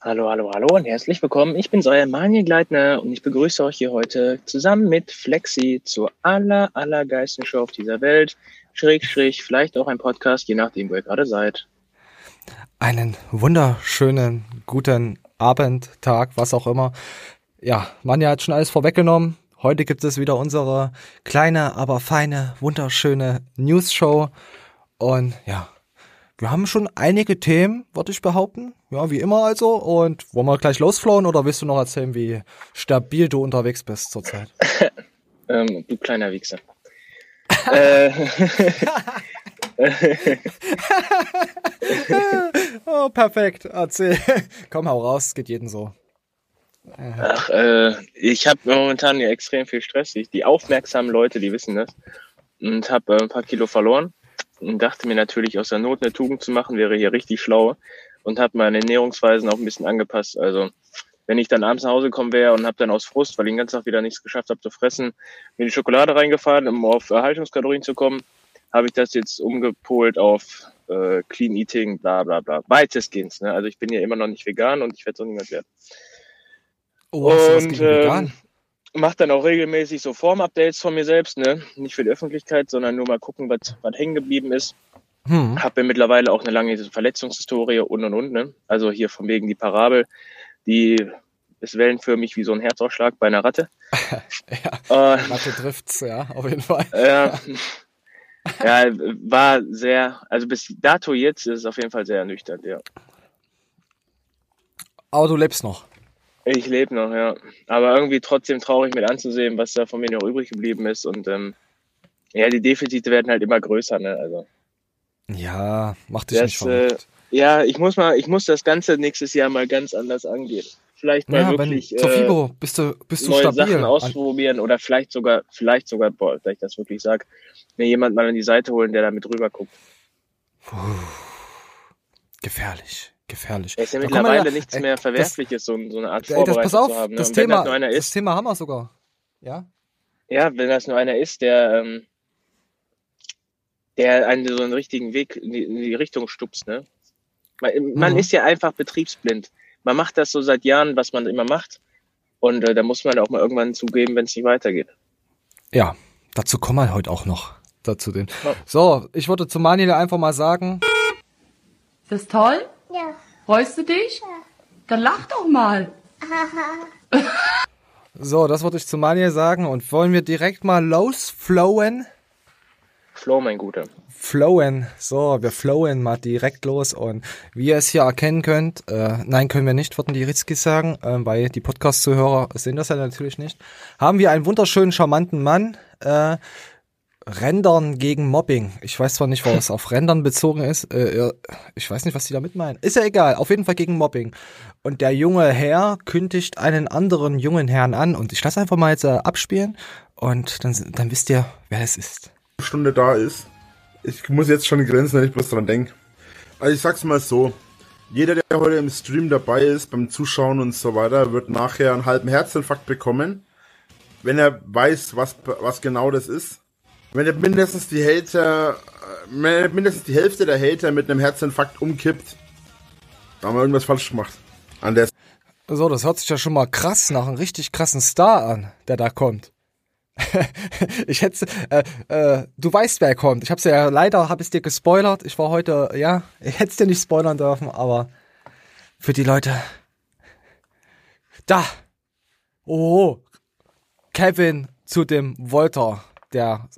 Hallo, hallo, hallo und herzlich willkommen. Ich bin euer Manuel Gleitner und ich begrüße euch hier heute zusammen mit Flexi zur aller, allergeilsten Show auf dieser Welt. Schräg, schräg, vielleicht auch ein Podcast, je nachdem, wo ihr gerade seid. Einen wunderschönen guten Abend, Tag, was auch immer. Ja, Manja hat schon alles vorweggenommen. Heute gibt es wieder unsere kleine, aber feine, wunderschöne News-Show. Und ja, wir haben schon einige Themen, würde ich behaupten. Ja, wie immer also. Und wollen wir gleich losflowen oder willst du noch erzählen, wie stabil du unterwegs bist zurzeit? ähm, du kleiner Wichser. äh, oh, perfekt. Erzähl. Komm, hau raus, es geht jeden so. Ach, äh, ich habe momentan ja extrem viel Stress. Ich, die aufmerksamen Leute, die wissen das. Und habe äh, ein paar Kilo verloren. Und dachte mir natürlich, aus der Not eine Tugend zu machen, wäre hier richtig schlau. Und habe meine Ernährungsweisen auch ein bisschen angepasst. Also wenn ich dann abends nach Hause kommen wäre und habe dann aus Frust, weil ich den ganzen Tag wieder nichts geschafft habe zu fressen, mir die Schokolade reingefahren, um auf Erhaltungskalorien zu kommen, habe ich das jetzt umgepolt auf äh, Clean Eating, bla bla bla. Weitestgehend. Ne? Also ich bin ja immer noch nicht vegan und ich werde es auch niemand werden. Oh, und ähm, mache dann auch regelmäßig so Form-Updates von mir selbst, ne? Nicht für die Öffentlichkeit, sondern nur mal gucken, was, was hängen geblieben ist. Hm. Habe ja mittlerweile auch eine lange Verletzungshistorie und und und, ne? Also hier von wegen die Parabel, die ist wellenförmig wie so ein Herzausschlag bei einer Ratte. ja, äh, Ratte trifft's, ja, auf jeden Fall. Ja, ja, war sehr, also bis dato jetzt ist es auf jeden Fall sehr ernüchternd, ja. Aber du lebst noch. Ich lebe noch, ja. Aber irgendwie trotzdem traurig mit anzusehen, was da von mir noch übrig geblieben ist. Und ähm, ja, die Defizite werden halt immer größer, ne? Also. Ja, mach dich das, nicht verrückt. Äh, ja, ich muss mal, ich muss das Ganze nächstes Jahr mal ganz anders angehen. Vielleicht mal ja, wirklich wenn, Fibo, bist du, bist du neue stabil. Sachen ausprobieren oder vielleicht sogar, vielleicht sogar, boah, dass ich das wirklich sage, mir jemand mal an die Seite holen, der da mit rüber guckt. Puh, gefährlich gefährlich. Es ist ja mittlerweile ja, nichts mehr Verwerfliches, so, so eine Art Vorbereitung pass auf, zu haben. Ne? Das, Thema, das, ist, das Thema haben wir sogar. Ja? Ja, wenn das nur einer ist, der, ähm, der einen so einen richtigen Weg in die, in die Richtung stupst, ne? Man, man mhm. ist ja einfach betriebsblind. Man macht das so seit Jahren, was man immer macht. Und äh, da muss man auch mal irgendwann zugeben, wenn es nicht weitergeht. Ja, dazu kommen wir heute auch noch. Dazu den. Ja. So, ich würde zu Manuel einfach mal sagen. Ist das toll? Ja. Freust du dich? Ja. Dann lach doch mal. so, das wollte ich zu Manja sagen. Und wollen wir direkt mal losflowen? Flow, mein Guter. Flowen. So, wir flowen mal direkt los. Und wie ihr es hier erkennen könnt, äh, nein, können wir nicht, würden die Ritzkis sagen, äh, weil die Podcast-Zuhörer sehen das ja natürlich nicht, haben wir einen wunderschönen, charmanten Mann, äh, Rendern gegen Mobbing. Ich weiß zwar nicht, was auf Rendern bezogen ist. Äh, ich weiß nicht, was die damit meinen. Ist ja egal. Auf jeden Fall gegen Mobbing. Und der junge Herr kündigt einen anderen jungen Herrn an. Und ich lasse einfach mal jetzt äh, abspielen. Und dann, dann wisst ihr, wer es ist. Stunde da ist. Ich muss jetzt schon grenzen, wenn ich bloß dran denke. Also ich sag's mal so. Jeder, der heute im Stream dabei ist, beim Zuschauen und so weiter, wird nachher einen halben Herzinfarkt bekommen. Wenn er weiß, was, was genau das ist. Wenn mindestens die Hater, wenn mindestens die Hälfte der Hater mit einem Herzinfarkt umkippt, haben wir irgendwas falsch gemacht. An der so, das hört sich ja schon mal krass nach einem richtig krassen Star an, der da kommt. ich hätte, äh, äh, du weißt, wer kommt. Ich hab's ja leider, hab es dir gespoilert. Ich war heute, ja, ich hätte dir nicht spoilern dürfen, aber für die Leute. Da. Oh. Kevin zu dem Volter, der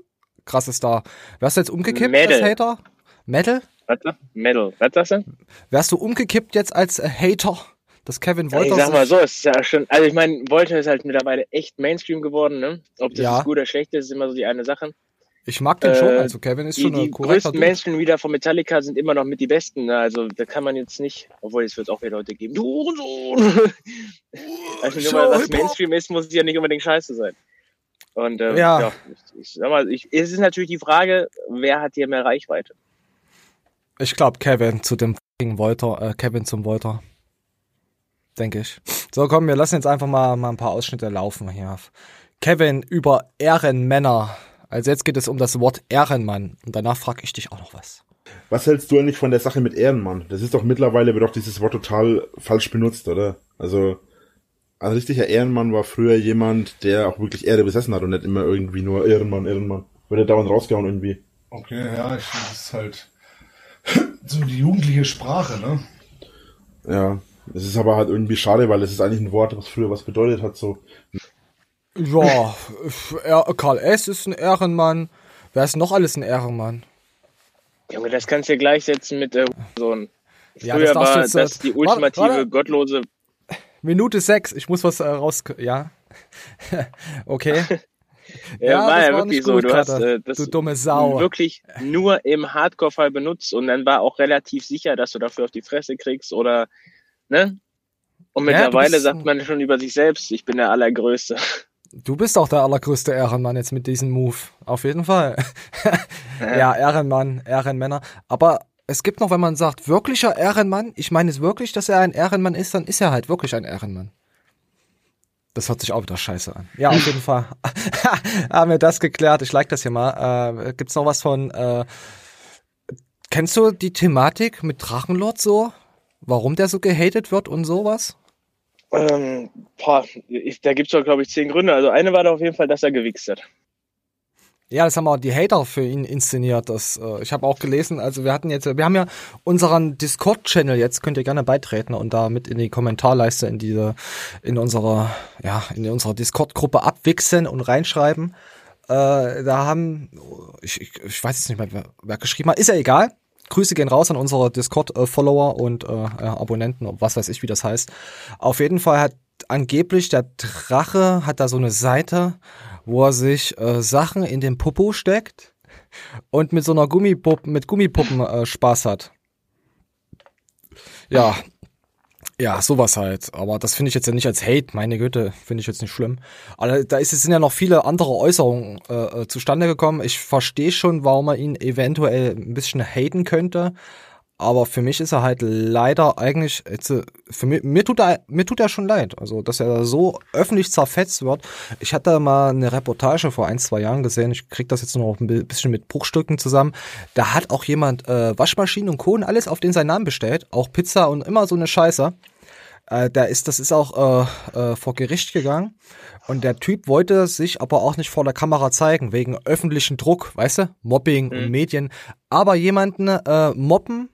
krasse Star. Wärst du jetzt umgekippt Medal. als Hater? Metal? Warte, Metal. Was sagst du? Wärst du umgekippt jetzt als Hater? Das Kevin Wolter. Ja, ich sag mal so, es ist ja schon, also ich meine, Wolter ist halt mittlerweile echt Mainstream geworden, ne? Ob das ja. gut oder schlecht ist, ist immer so die eine Sache. Ich mag den äh, schon, also Kevin ist die, schon ein Die größten Mainstream wieder von Metallica sind immer noch mit die besten, ne? Also da kann man jetzt nicht, obwohl es wird auch wieder Leute geben, du Hurensohn! also nur weil was Mainstream ist, muss es ja nicht unbedingt scheiße sein. Und ähm, ja. ja, ich, ich sag mal, ich, es ist natürlich die Frage, wer hat hier mehr Reichweite? Ich glaube Kevin zu dem Wolter, äh, Kevin zum Wolter. Denke ich. So, komm, wir lassen jetzt einfach mal, mal ein paar Ausschnitte laufen hier. Kevin über Ehrenmänner Also jetzt geht es um das Wort Ehrenmann. Und danach frage ich dich auch noch was. Was hältst du eigentlich von der Sache mit Ehrenmann? Das ist doch mittlerweile wird doch dieses Wort total falsch benutzt, oder? Also ein richtiger Ehrenmann war früher jemand, der auch wirklich Ehre besessen hat und nicht immer irgendwie nur Ehrenmann, Ehrenmann. Wird er dauernd rausgehauen irgendwie. Okay, ja, ich finde, das ist halt so die jugendliche Sprache, ne? Ja, es ist aber halt irgendwie schade, weil es ist eigentlich ein Wort, was früher was bedeutet hat, so. Ja, Karl S. ist ein Ehrenmann. Wer ist noch alles ein Ehrenmann? Junge, das kannst du ja gleichsetzen mit äh, so ein. Früher ja, das war jetzt, das die ultimative warte, warte. gottlose. Minute sechs, ich muss was äh, raus. Ja. okay. ja, ja, war ja wirklich so. Du hast äh, das du dumme Sau. wirklich nur im Hardcore-Fall benutzt und dann war auch relativ sicher, dass du dafür auf die Fresse kriegst oder, ne? Und mittlerweile ja, sagt man schon über sich selbst, ich bin der Allergrößte. Du bist auch der allergrößte Ehrenmann jetzt mit diesem Move. Auf jeden Fall. ja, Ehrenmann, Ehrenmänner. Aber es gibt noch, wenn man sagt, wirklicher Ehrenmann, ich meine es wirklich, dass er ein Ehrenmann ist, dann ist er halt wirklich ein Ehrenmann. Das hört sich auch wieder scheiße an. Ja, auf jeden Fall haben wir das geklärt. Ich like das hier mal. Äh, gibt's noch was von, äh, kennst du die Thematik mit Drachenlord so? Warum der so gehatet wird und sowas? Ähm, boah, ich, da gibt's doch, glaube ich, zehn Gründe. Also eine war da auf jeden Fall, dass er gewichst hat. Ja, das haben auch die Hater für ihn inszeniert. Das, äh, ich habe auch gelesen, also wir hatten jetzt, wir haben ja unseren Discord-Channel jetzt, könnt ihr gerne beitreten und da mit in die Kommentarleiste in diese, in unserer, ja, in unserer Discord-Gruppe abwichsen und reinschreiben. Äh, da haben, ich, ich, ich weiß jetzt nicht mehr, wer, wer geschrieben hat, ist ja egal. Grüße gehen raus an unsere Discord-Follower und äh, Abonnenten, was weiß ich, wie das heißt. Auf jeden Fall hat angeblich der Drache hat da so eine Seite, wo er sich äh, Sachen in den Popo steckt und mit so einer Gummipuppe, mit Gummipuppen äh, Spaß hat. Ja, ja, sowas halt. Aber das finde ich jetzt ja nicht als Hate, meine Güte, finde ich jetzt nicht schlimm. Aber da ist, sind ja noch viele andere Äußerungen äh, äh zustande gekommen. Ich verstehe schon, warum man ihn eventuell ein bisschen haten könnte. Aber für mich ist er halt leider eigentlich, jetzt, für mich, mir tut er, mir tut er schon leid. Also, dass er so öffentlich zerfetzt wird. Ich hatte mal eine Reportage vor ein, zwei Jahren gesehen. Ich krieg das jetzt nur noch ein bisschen mit Bruchstücken zusammen. Da hat auch jemand äh, Waschmaschinen und Kohlen alles auf den seinen Namen bestellt. Auch Pizza und immer so eine Scheiße. Äh, da ist, das ist auch äh, äh, vor Gericht gegangen. Und der Typ wollte sich aber auch nicht vor der Kamera zeigen, wegen öffentlichen Druck, weißt du? Mobbing mhm. und Medien. Aber jemanden äh, mobben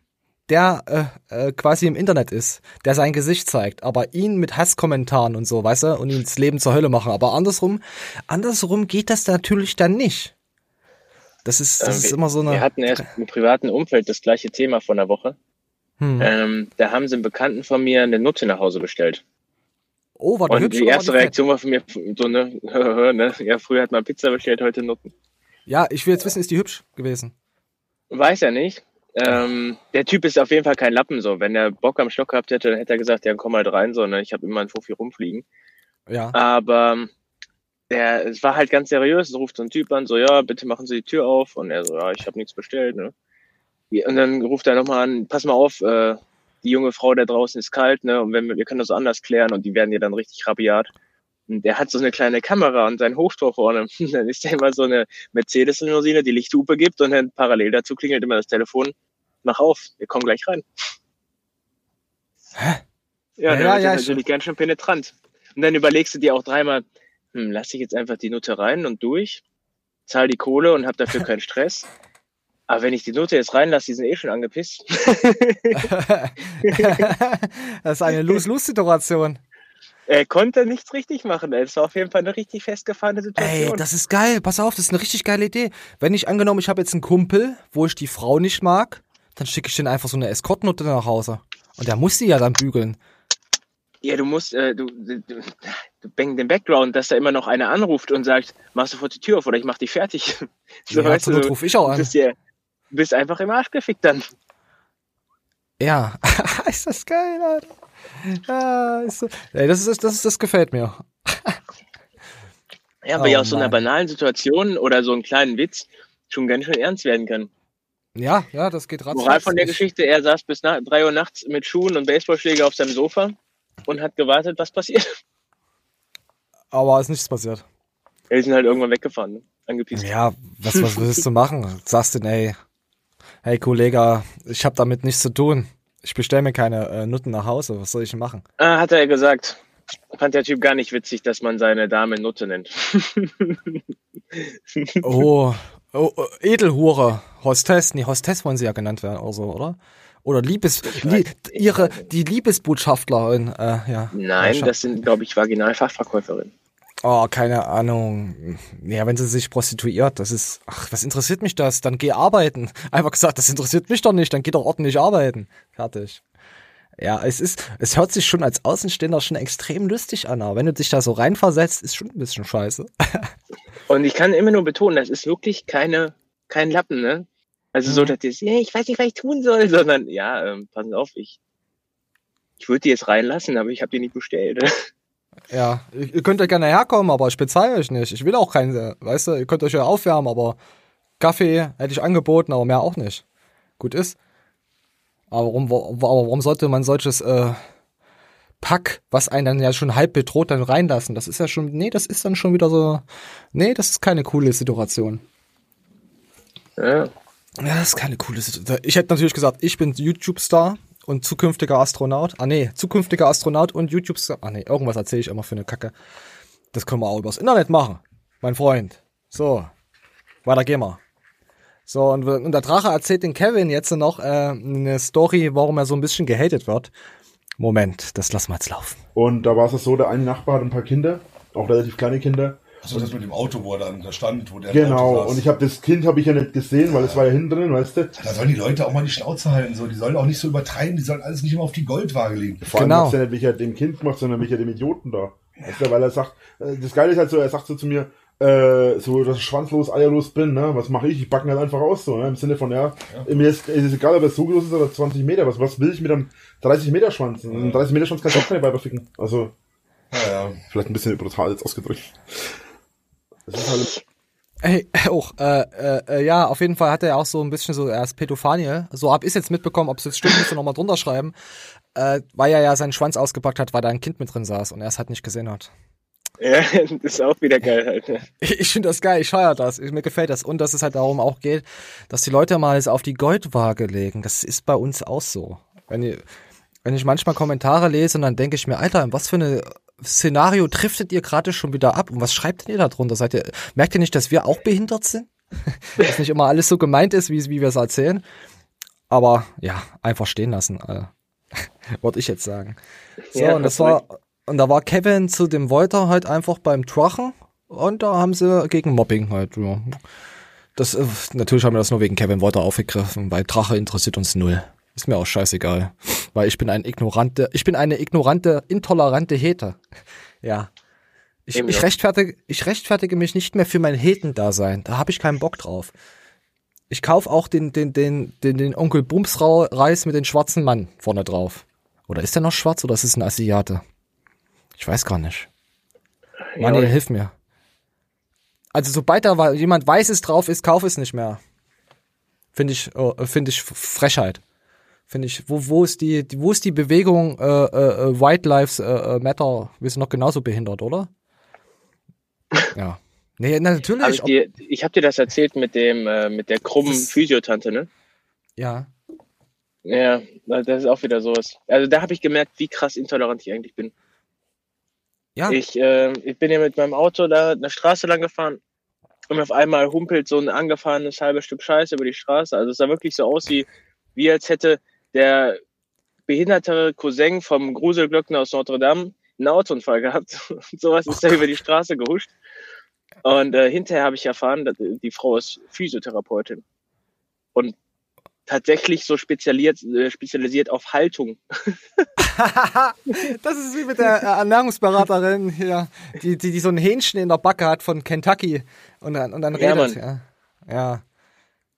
der äh, äh, quasi im Internet ist, der sein Gesicht zeigt, aber ihn mit Hasskommentaren und so, weißt du, und ihn ins Leben zur Hölle machen. Aber andersrum, andersrum geht das natürlich dann nicht. Das ist, das ähm, ist immer so eine. Wir hatten erst im privaten Umfeld das gleiche Thema von der Woche. Hm. Ähm, da haben sie einen Bekannten von mir eine Nutte nach Hause bestellt. Oh, war die Und hübsch, die erste Reaktion war von mir so, ne, ne, ja, früher hat man Pizza bestellt, heute Nutten. Ja, ich will jetzt wissen, ist die hübsch gewesen? Weiß er nicht. Ähm, der Typ ist auf jeden Fall kein Lappen so. Wenn er Bock am Stock gehabt hätte, dann hätte er gesagt, ja, komm halt rein, so, ne? Ich habe immer ein Fofi rumfliegen. Ja. Aber der, es war halt ganz seriös. Es ruft so ein Typ an, so, ja, bitte machen Sie die Tür auf. Und er so, ja, ich habe nichts bestellt, ne? Und dann ruft er nochmal an, pass mal auf, äh, die junge Frau da draußen ist kalt, ne? Und wenn wir, wir können das anders klären und die werden ja dann richtig rabiat. Und der hat so eine kleine Kamera und sein Hochtor vorne. dann ist da immer so eine Mercedes-Limousine, die Lichthupe gibt und dann parallel dazu klingelt immer das Telefon mach auf, wir kommen gleich rein. Hä? Ja, ja, ja, ja natürlich ganz schön penetrant. Und dann überlegst du dir auch dreimal, hm, lass ich jetzt einfach die Note rein und durch, zahl die Kohle und hab dafür keinen Stress. Aber wenn ich die Note jetzt reinlasse, die sind eh schon angepisst. das ist eine Lose-Lose-Situation. Er konnte nichts richtig machen. Es war auf jeden Fall eine richtig festgefahrene Situation. Ey, das ist geil. Pass auf, das ist eine richtig geile Idee. Wenn ich angenommen, ich habe jetzt einen Kumpel, wo ich die Frau nicht mag, dann schicke ich den einfach so eine Eskortnote nach Hause. Und der muss sie ja dann bügeln. Ja, du musst, äh, du, du, du bang den Background, dass da immer noch einer anruft und sagt, mach sofort die Tür auf oder ich mach dich fertig. so, ja, weißt du, ruf ich auch an. Du bist, ja, bist einfach im Arsch gefickt dann. Ja, ist das geil, Alter. Ja, ist so. Ey, das ist, das ist, das gefällt mir. ja, aber oh, ja aus so einer banalen Situation oder so einem kleinen Witz schon ganz schön ernst werden kann. Ja, ja, das geht ratzfatz. Moral von der Geschichte, er saß bis nach drei Uhr nachts mit Schuhen und Baseballschläger auf seinem Sofa und hat gewartet, was passiert. Aber ist nichts passiert. Wir sind halt irgendwann weggefahren. Ne? angepisst. Ja, was, was willst du machen? Sagst du, ey, hey Kollege, ich habe damit nichts zu tun. Ich bestelle mir keine äh, Nutten nach Hause. Was soll ich machen? Ah, hat er gesagt. Fand der Typ gar nicht witzig, dass man seine Dame Nutte nennt. oh, oh, oh, Edelhure, Hostess. Nee, Hostess wollen sie ja genannt werden oder so, oder? Oder Liebes, li ihre, die Liebesbotschafterin, äh, ja. Nein, das sind, glaube ich, Vaginalfachverkäuferinnen. Oh, keine Ahnung. Ja, wenn sie sich prostituiert, das ist, ach, was interessiert mich das? Dann geh arbeiten. Einfach gesagt, das interessiert mich doch nicht, dann geh doch ordentlich arbeiten. Fertig. Ja, es ist, es hört sich schon als Außenstehender schon extrem lustig an, aber wenn du dich da so reinversetzt, ist schon ein bisschen scheiße. Und ich kann immer nur betonen, das ist wirklich keine, kein Lappen, ne? Also so, dass das, ja, ich weiß nicht, was ich tun soll, sondern ja, ähm, passen auf, ich, ich würde die jetzt reinlassen, aber ich habe die nicht bestellt. Ja, ihr könnt ja gerne herkommen, aber ich bezahle euch nicht. Ich will auch keine, weißt du, ihr könnt euch ja aufwärmen, aber Kaffee hätte ich angeboten, aber mehr auch nicht. Gut ist. Aber warum, aber warum sollte man solches äh, Pack, was einen dann ja schon halb bedroht, dann reinlassen? Das ist ja schon, nee, das ist dann schon wieder so, nee, das ist keine coole Situation. Ja. Ja, das ist keine coole Situation. Ich hätte natürlich gesagt, ich bin YouTube-Star und zukünftiger Astronaut. Ah nee, zukünftiger Astronaut und YouTube-Star. Ah nee, irgendwas erzähle ich immer für eine Kacke. Das können wir auch übers Internet machen, mein Freund. So, weiter gehen wir. So, und, und der Drache erzählt den Kevin jetzt noch äh, eine Story, warum er so ein bisschen gehatet wird. Moment, das lassen wir jetzt laufen. Und da war es so, der eine Nachbar hat ein paar Kinder, auch relativ kleine Kinder. Achso, das mit dem Auto, wo er dann da stand, wo der Genau, und ich habe das Kind habe ich ja nicht gesehen, weil es war ja hinten drin, weißt du. Da sollen die Leute auch mal die Schnauze halten, so, die sollen auch nicht so übertreiben, die sollen alles nicht immer auf die Goldwaage legen. Vor allem genau. ja nicht, welcher dem Kind macht, sondern welcher dem Idioten da. Ja. Weißt du, weil er sagt, äh, das Geile ist halt so, er sagt so zu mir, äh, so dass ich schwanzlos, eierlos bin, ne? Was mache ich? Ich backen halt einfach aus, so, ne? Im Sinne von, ja, ja. mir ist, ist egal, ob es so groß ist oder 20 Meter, was, was will ich mit einem 30 Meter Schwanz? Ja. Ein 30 Meter Schwanz kannst du auch keine Weiber ficken. Also, ja, ja. vielleicht ein bisschen brutal jetzt ausgedrückt. Das ist halt Hey, auch, äh, äh, äh, ja, auf jeden Fall hat er auch so ein bisschen so, er ist Pädophanie. So hab ich jetzt mitbekommen, ob es jetzt stimmt, müsst ihr nochmal drunter schreiben. Äh, weil er ja seinen Schwanz ausgepackt hat, weil da ein Kind mit drin saß und er es halt nicht gesehen hat. Ja, das ist auch wieder geil halt. Ne? Ich finde das geil, ich feiere das, mir gefällt das. Und dass es halt darum auch geht, dass die Leute mal es auf die Goldwaage legen. Das ist bei uns auch so. Wenn ich, wenn ich manchmal Kommentare lese und dann denke ich mir, Alter, in was für eine Szenario driftet ihr gerade schon wieder ab? Und was schreibt denn ihr da drunter? Seid ihr, merkt ihr nicht, dass wir auch behindert sind? dass nicht immer alles so gemeint ist, wie, wie wir es erzählen? Aber ja, einfach stehen lassen, äh, wollte ich jetzt sagen. So, ja, und das war, und da war Kevin zu dem Wolter halt einfach beim Drachen und da haben sie gegen Mobbing halt, ja. Das, äh, natürlich haben wir das nur wegen Kevin Wolter aufgegriffen, weil Drache interessiert uns null. Ist mir auch scheißegal. Weil ich bin ein ignorante, ich bin eine ignorante, intolerante Hete. Ja. Ich, ich, rechtfertige, ich rechtfertige mich nicht mehr für mein Hetendasein. Da habe ich keinen Bock drauf. Ich kauf auch den, den, den, den, den Onkel Bumsreis mit dem schwarzen Mann vorne drauf. Oder ist der noch schwarz oder ist es ein Asiate? Ich weiß gar nicht. Ja, Mann, hilf mir. Also sobald da jemand Weißes drauf ist, kauf es nicht mehr. Finde ich, äh, finde ich Frechheit finde ich. Wo, wo ist die, wo ist die Bewegung äh, äh, äh White Lives äh, äh, Matter? Wir sind noch genauso behindert, oder? Ja. Nee, natürlich. Hab ich dir, ich habe dir das erzählt mit dem, äh, mit der krummen Physiotante, ne? Ja. Ja, das ist auch wieder sowas. Also da habe ich gemerkt, wie krass intolerant ich eigentlich bin. Ja. Ich, äh, ich bin ja mit meinem Auto da eine Straße lang gefahren und auf einmal humpelt so ein angefahrenes halbes Stück Scheiße über die Straße. Also es sah wirklich so aus, wie, wie als hätte der behinderte Cousin vom Gruselglöckner aus Notre Dame einen Autounfall gehabt. Und sowas ist oh, da über die Straße gehuscht. Und äh, hinterher habe ich erfahren, dass die Frau ist Physiotherapeutin. Und tatsächlich so spezialisiert, äh, spezialisiert auf Haltung. das ist wie mit der äh, Ernährungsberaterin hier, die, die, die so ein Hähnchen in der Backe hat von Kentucky und dann, und dann redet. Ja, ja.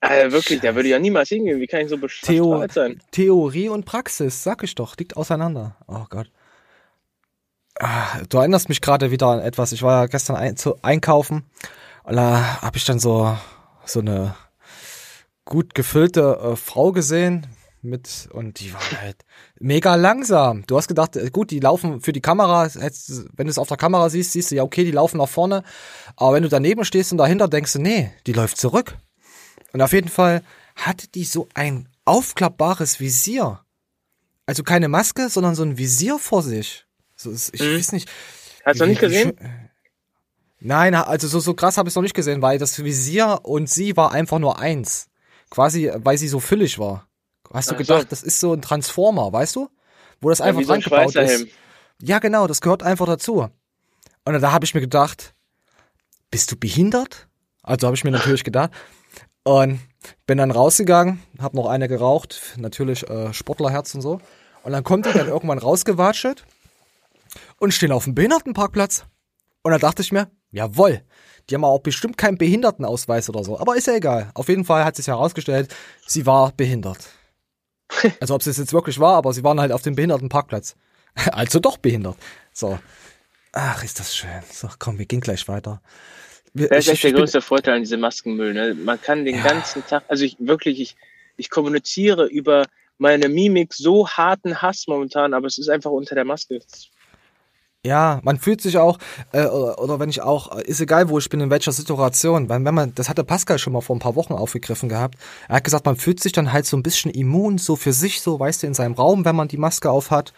Also wirklich, der würde ja niemals hingehen. Wie kann ich so bescheuert sein? Theorie und Praxis, sag ich doch, liegt auseinander. Oh Gott. Ah, du erinnerst mich gerade wieder an etwas. Ich war ja gestern ein, zu einkaufen und da habe ich dann so so eine gut gefüllte äh, Frau gesehen mit und die waren halt mega langsam. Du hast gedacht, äh, gut, die laufen für die Kamera, wenn du es auf der Kamera siehst, siehst du ja, okay, die laufen nach vorne. Aber wenn du daneben stehst und dahinter denkst du, nee, die läuft zurück. Und auf jeden Fall hatte die so ein aufklappbares Visier. Also keine Maske, sondern so ein Visier vor sich. So, ich mhm. weiß nicht. Hast du nicht gesehen? Nein, also so, so krass habe ich es noch nicht gesehen, weil das Visier und sie war einfach nur eins. Quasi, weil sie so füllig war. Hast du Ach gedacht, so. das ist so ein Transformer, weißt du? Wo das ja, einfach dran gebaut ist. Ja, genau, das gehört einfach dazu. Und da habe ich mir gedacht, bist du behindert? Also habe ich mir natürlich gedacht. Und bin dann rausgegangen, habe noch eine geraucht, natürlich äh, Sportlerherz und so. Und dann kommt die dann irgendwann rausgewatschelt und stehen auf dem Behindertenparkplatz. Und dann dachte ich mir, jawoll, die haben auch bestimmt keinen Behindertenausweis oder so. Aber ist ja egal. Auf jeden Fall hat sich herausgestellt, sie war behindert. Also ob es jetzt wirklich war, aber sie waren halt auf dem Behindertenparkplatz. Also doch behindert. So. Ach, ist das schön. So, komm, wir gehen gleich weiter. Wir, das ist echt der größte Vorteil an diesem Maskenmüll. Ne? Man kann den ja. ganzen Tag, also ich wirklich, ich, ich kommuniziere über meine Mimik so harten Hass momentan, aber es ist einfach unter der Maske. Ja, man fühlt sich auch, äh, oder, oder wenn ich auch, äh, ist egal, wo ich bin, in welcher Situation, weil wenn man, das hatte Pascal schon mal vor ein paar Wochen aufgegriffen gehabt, er hat gesagt, man fühlt sich dann halt so ein bisschen immun, so für sich, so, weißt du, in seinem Raum, wenn man die Maske auf hat.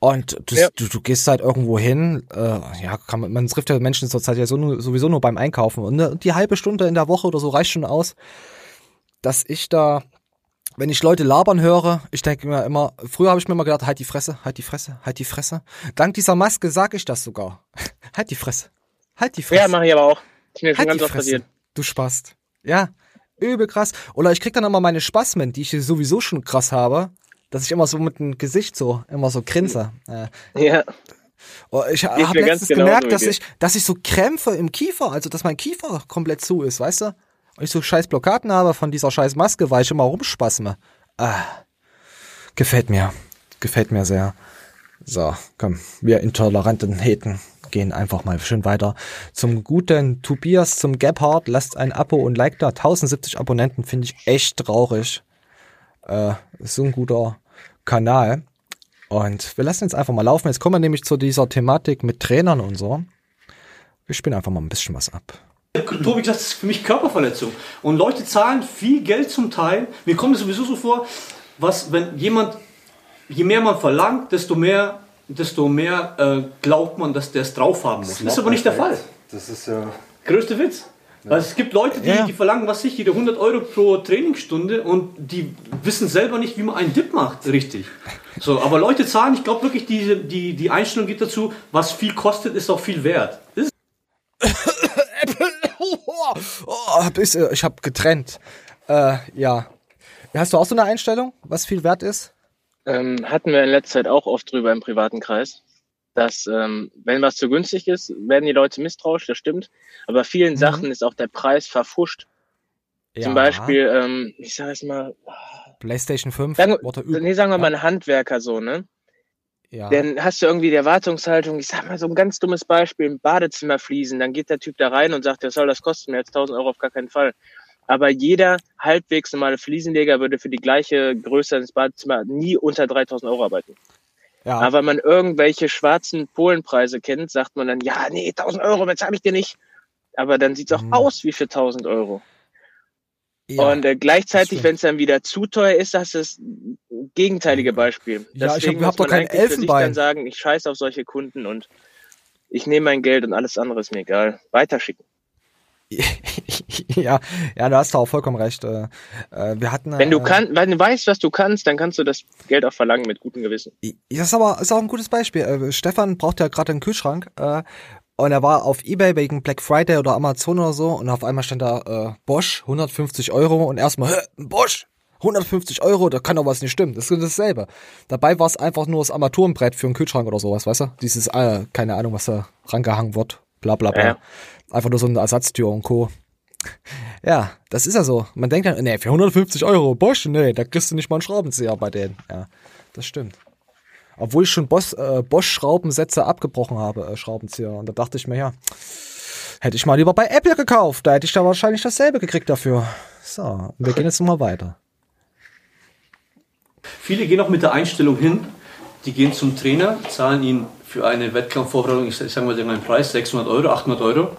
Und das, ja. du, du gehst halt irgendwo hin, äh, ja, kann man, man trifft ja Menschen zurzeit ja so nur, sowieso nur beim Einkaufen. Und ne, die halbe Stunde in der Woche oder so reicht schon aus, dass ich da wenn ich Leute labern höre, ich denke mir immer, früher habe ich mir immer gedacht, halt die Fresse, halt die Fresse, halt die Fresse. Dank dieser Maske sage ich das sogar. halt die Fresse. Halt die Fresse. Ja, mache ich aber auch. ist mir halt schon ganz oft passiert. Du spast. Ja, übel krass. Oder ich krieg dann immer meine Spasmen, die ich sowieso schon krass habe, dass ich immer so mit dem Gesicht so, immer so grinse. Äh, ja. Oh, ich habe letztens genau gemerkt, dass ich, dass ich so Krämpfe im Kiefer, also dass mein Kiefer komplett zu ist, weißt du? Und ich so scheiß Blockaden habe von dieser scheiß Maske, weil ich immer rumspassme. Ah, gefällt mir. Gefällt mir sehr. So, komm, wir intoleranten Heten gehen einfach mal schön weiter. Zum guten Tobias, zum Gebhard, lasst ein Abo und Like da. 1070 Abonnenten finde ich echt traurig. Äh, so ein guter Kanal. Und wir lassen jetzt einfach mal laufen. Jetzt kommen wir nämlich zu dieser Thematik mit Trainern und so. Wir spielen einfach mal ein bisschen was ab. Tobi gesagt, das ist für mich Körperverletzung. Und Leute zahlen viel Geld zum Teil. Mir kommt es sowieso so vor, was, wenn jemand, je mehr man verlangt, desto mehr, desto mehr äh, glaubt man, dass der es drauf haben muss. Das, das ist aber nicht der Fall. Das ist ja. Größte Witz. Weil es gibt Leute, die, ja. die verlangen, was ich, jede 100 Euro pro Trainingsstunde und die wissen selber nicht, wie man einen Dip macht, richtig. So, aber Leute zahlen, ich glaube wirklich, die, die, die Einstellung geht dazu, was viel kostet, ist auch viel wert. Das oh, ich habe getrennt. Äh, ja. Hast du auch so eine Einstellung, was viel wert ist? Ähm, hatten wir in letzter Zeit auch oft drüber im privaten Kreis, dass ähm, wenn was zu günstig ist, werden die Leute misstrauisch, das stimmt. Aber vielen mhm. Sachen ist auch der Preis verfuscht. Ja. Zum Beispiel, ähm, ich sage es mal, PlayStation 5 sagen, nee, sagen wir mal ein Handwerker so, ne? Ja. Dann hast du irgendwie die Erwartungshaltung, ich sag mal so ein ganz dummes Beispiel, im Badezimmer fließen, dann geht der Typ da rein und sagt, das soll das kosten mehr als 1000 Euro auf gar keinen Fall. Aber jeder halbwegs normale Fliesenleger würde für die gleiche Größe ins Badezimmer nie unter 3000 Euro arbeiten. Ja. Aber wenn man irgendwelche schwarzen Polenpreise kennt, sagt man dann, ja, nee, 1000 Euro bezahle ich dir nicht. Aber dann sieht's auch mhm. aus wie für 1000 Euro. Ja, und äh, gleichzeitig, wenn es dann wieder zu teuer ist, das ist das gegenteilige Beispiel. Ja, Deswegen ich habe hab doch kein Elfenbein. dann sagen, ich scheiße auf solche Kunden und ich nehme mein Geld und alles andere ist mir egal. Weiterschicken. ja, ja, da hast du auch vollkommen recht. Äh, äh wir hatten, wenn du äh, kann, wenn du weißt, was du kannst, dann kannst du das Geld auch verlangen mit gutem Gewissen. Das ist aber ist auch ein gutes Beispiel. Äh, Stefan braucht ja gerade einen Kühlschrank und er war auf Ebay wegen Black Friday oder Amazon oder so und auf einmal stand da äh, Bosch 150 Euro und erstmal Bosch 150 Euro, da kann doch was nicht stimmen. Das ist dasselbe. Dabei war es einfach nur das Armaturenbrett für einen Kühlschrank oder sowas, weißt du? Dieses, äh, keine Ahnung, was da rangehangen wird. Bla bla bla. Ja. Einfach nur so eine Ersatztür und Co. Ja, das ist ja so. Man denkt dann, nee, für 150 Euro Bosch, nee, da kriegst du nicht mal einen Schraubenzieher bei denen. Ja, das stimmt. Obwohl ich schon Boss, äh, Bosch-Schraubensätze abgebrochen habe, äh, Schraubenzieher. Und da dachte ich mir, ja, hätte ich mal lieber bei Apple gekauft. Da hätte ich da wahrscheinlich dasselbe gekriegt dafür. So, wir gehen jetzt mal weiter. Viele gehen auch mit der Einstellung hin, die gehen zum Trainer, zahlen ihn für eine Wettkampfvorbereitung, ich sage mal den Preis, 600 Euro, 800 Euro.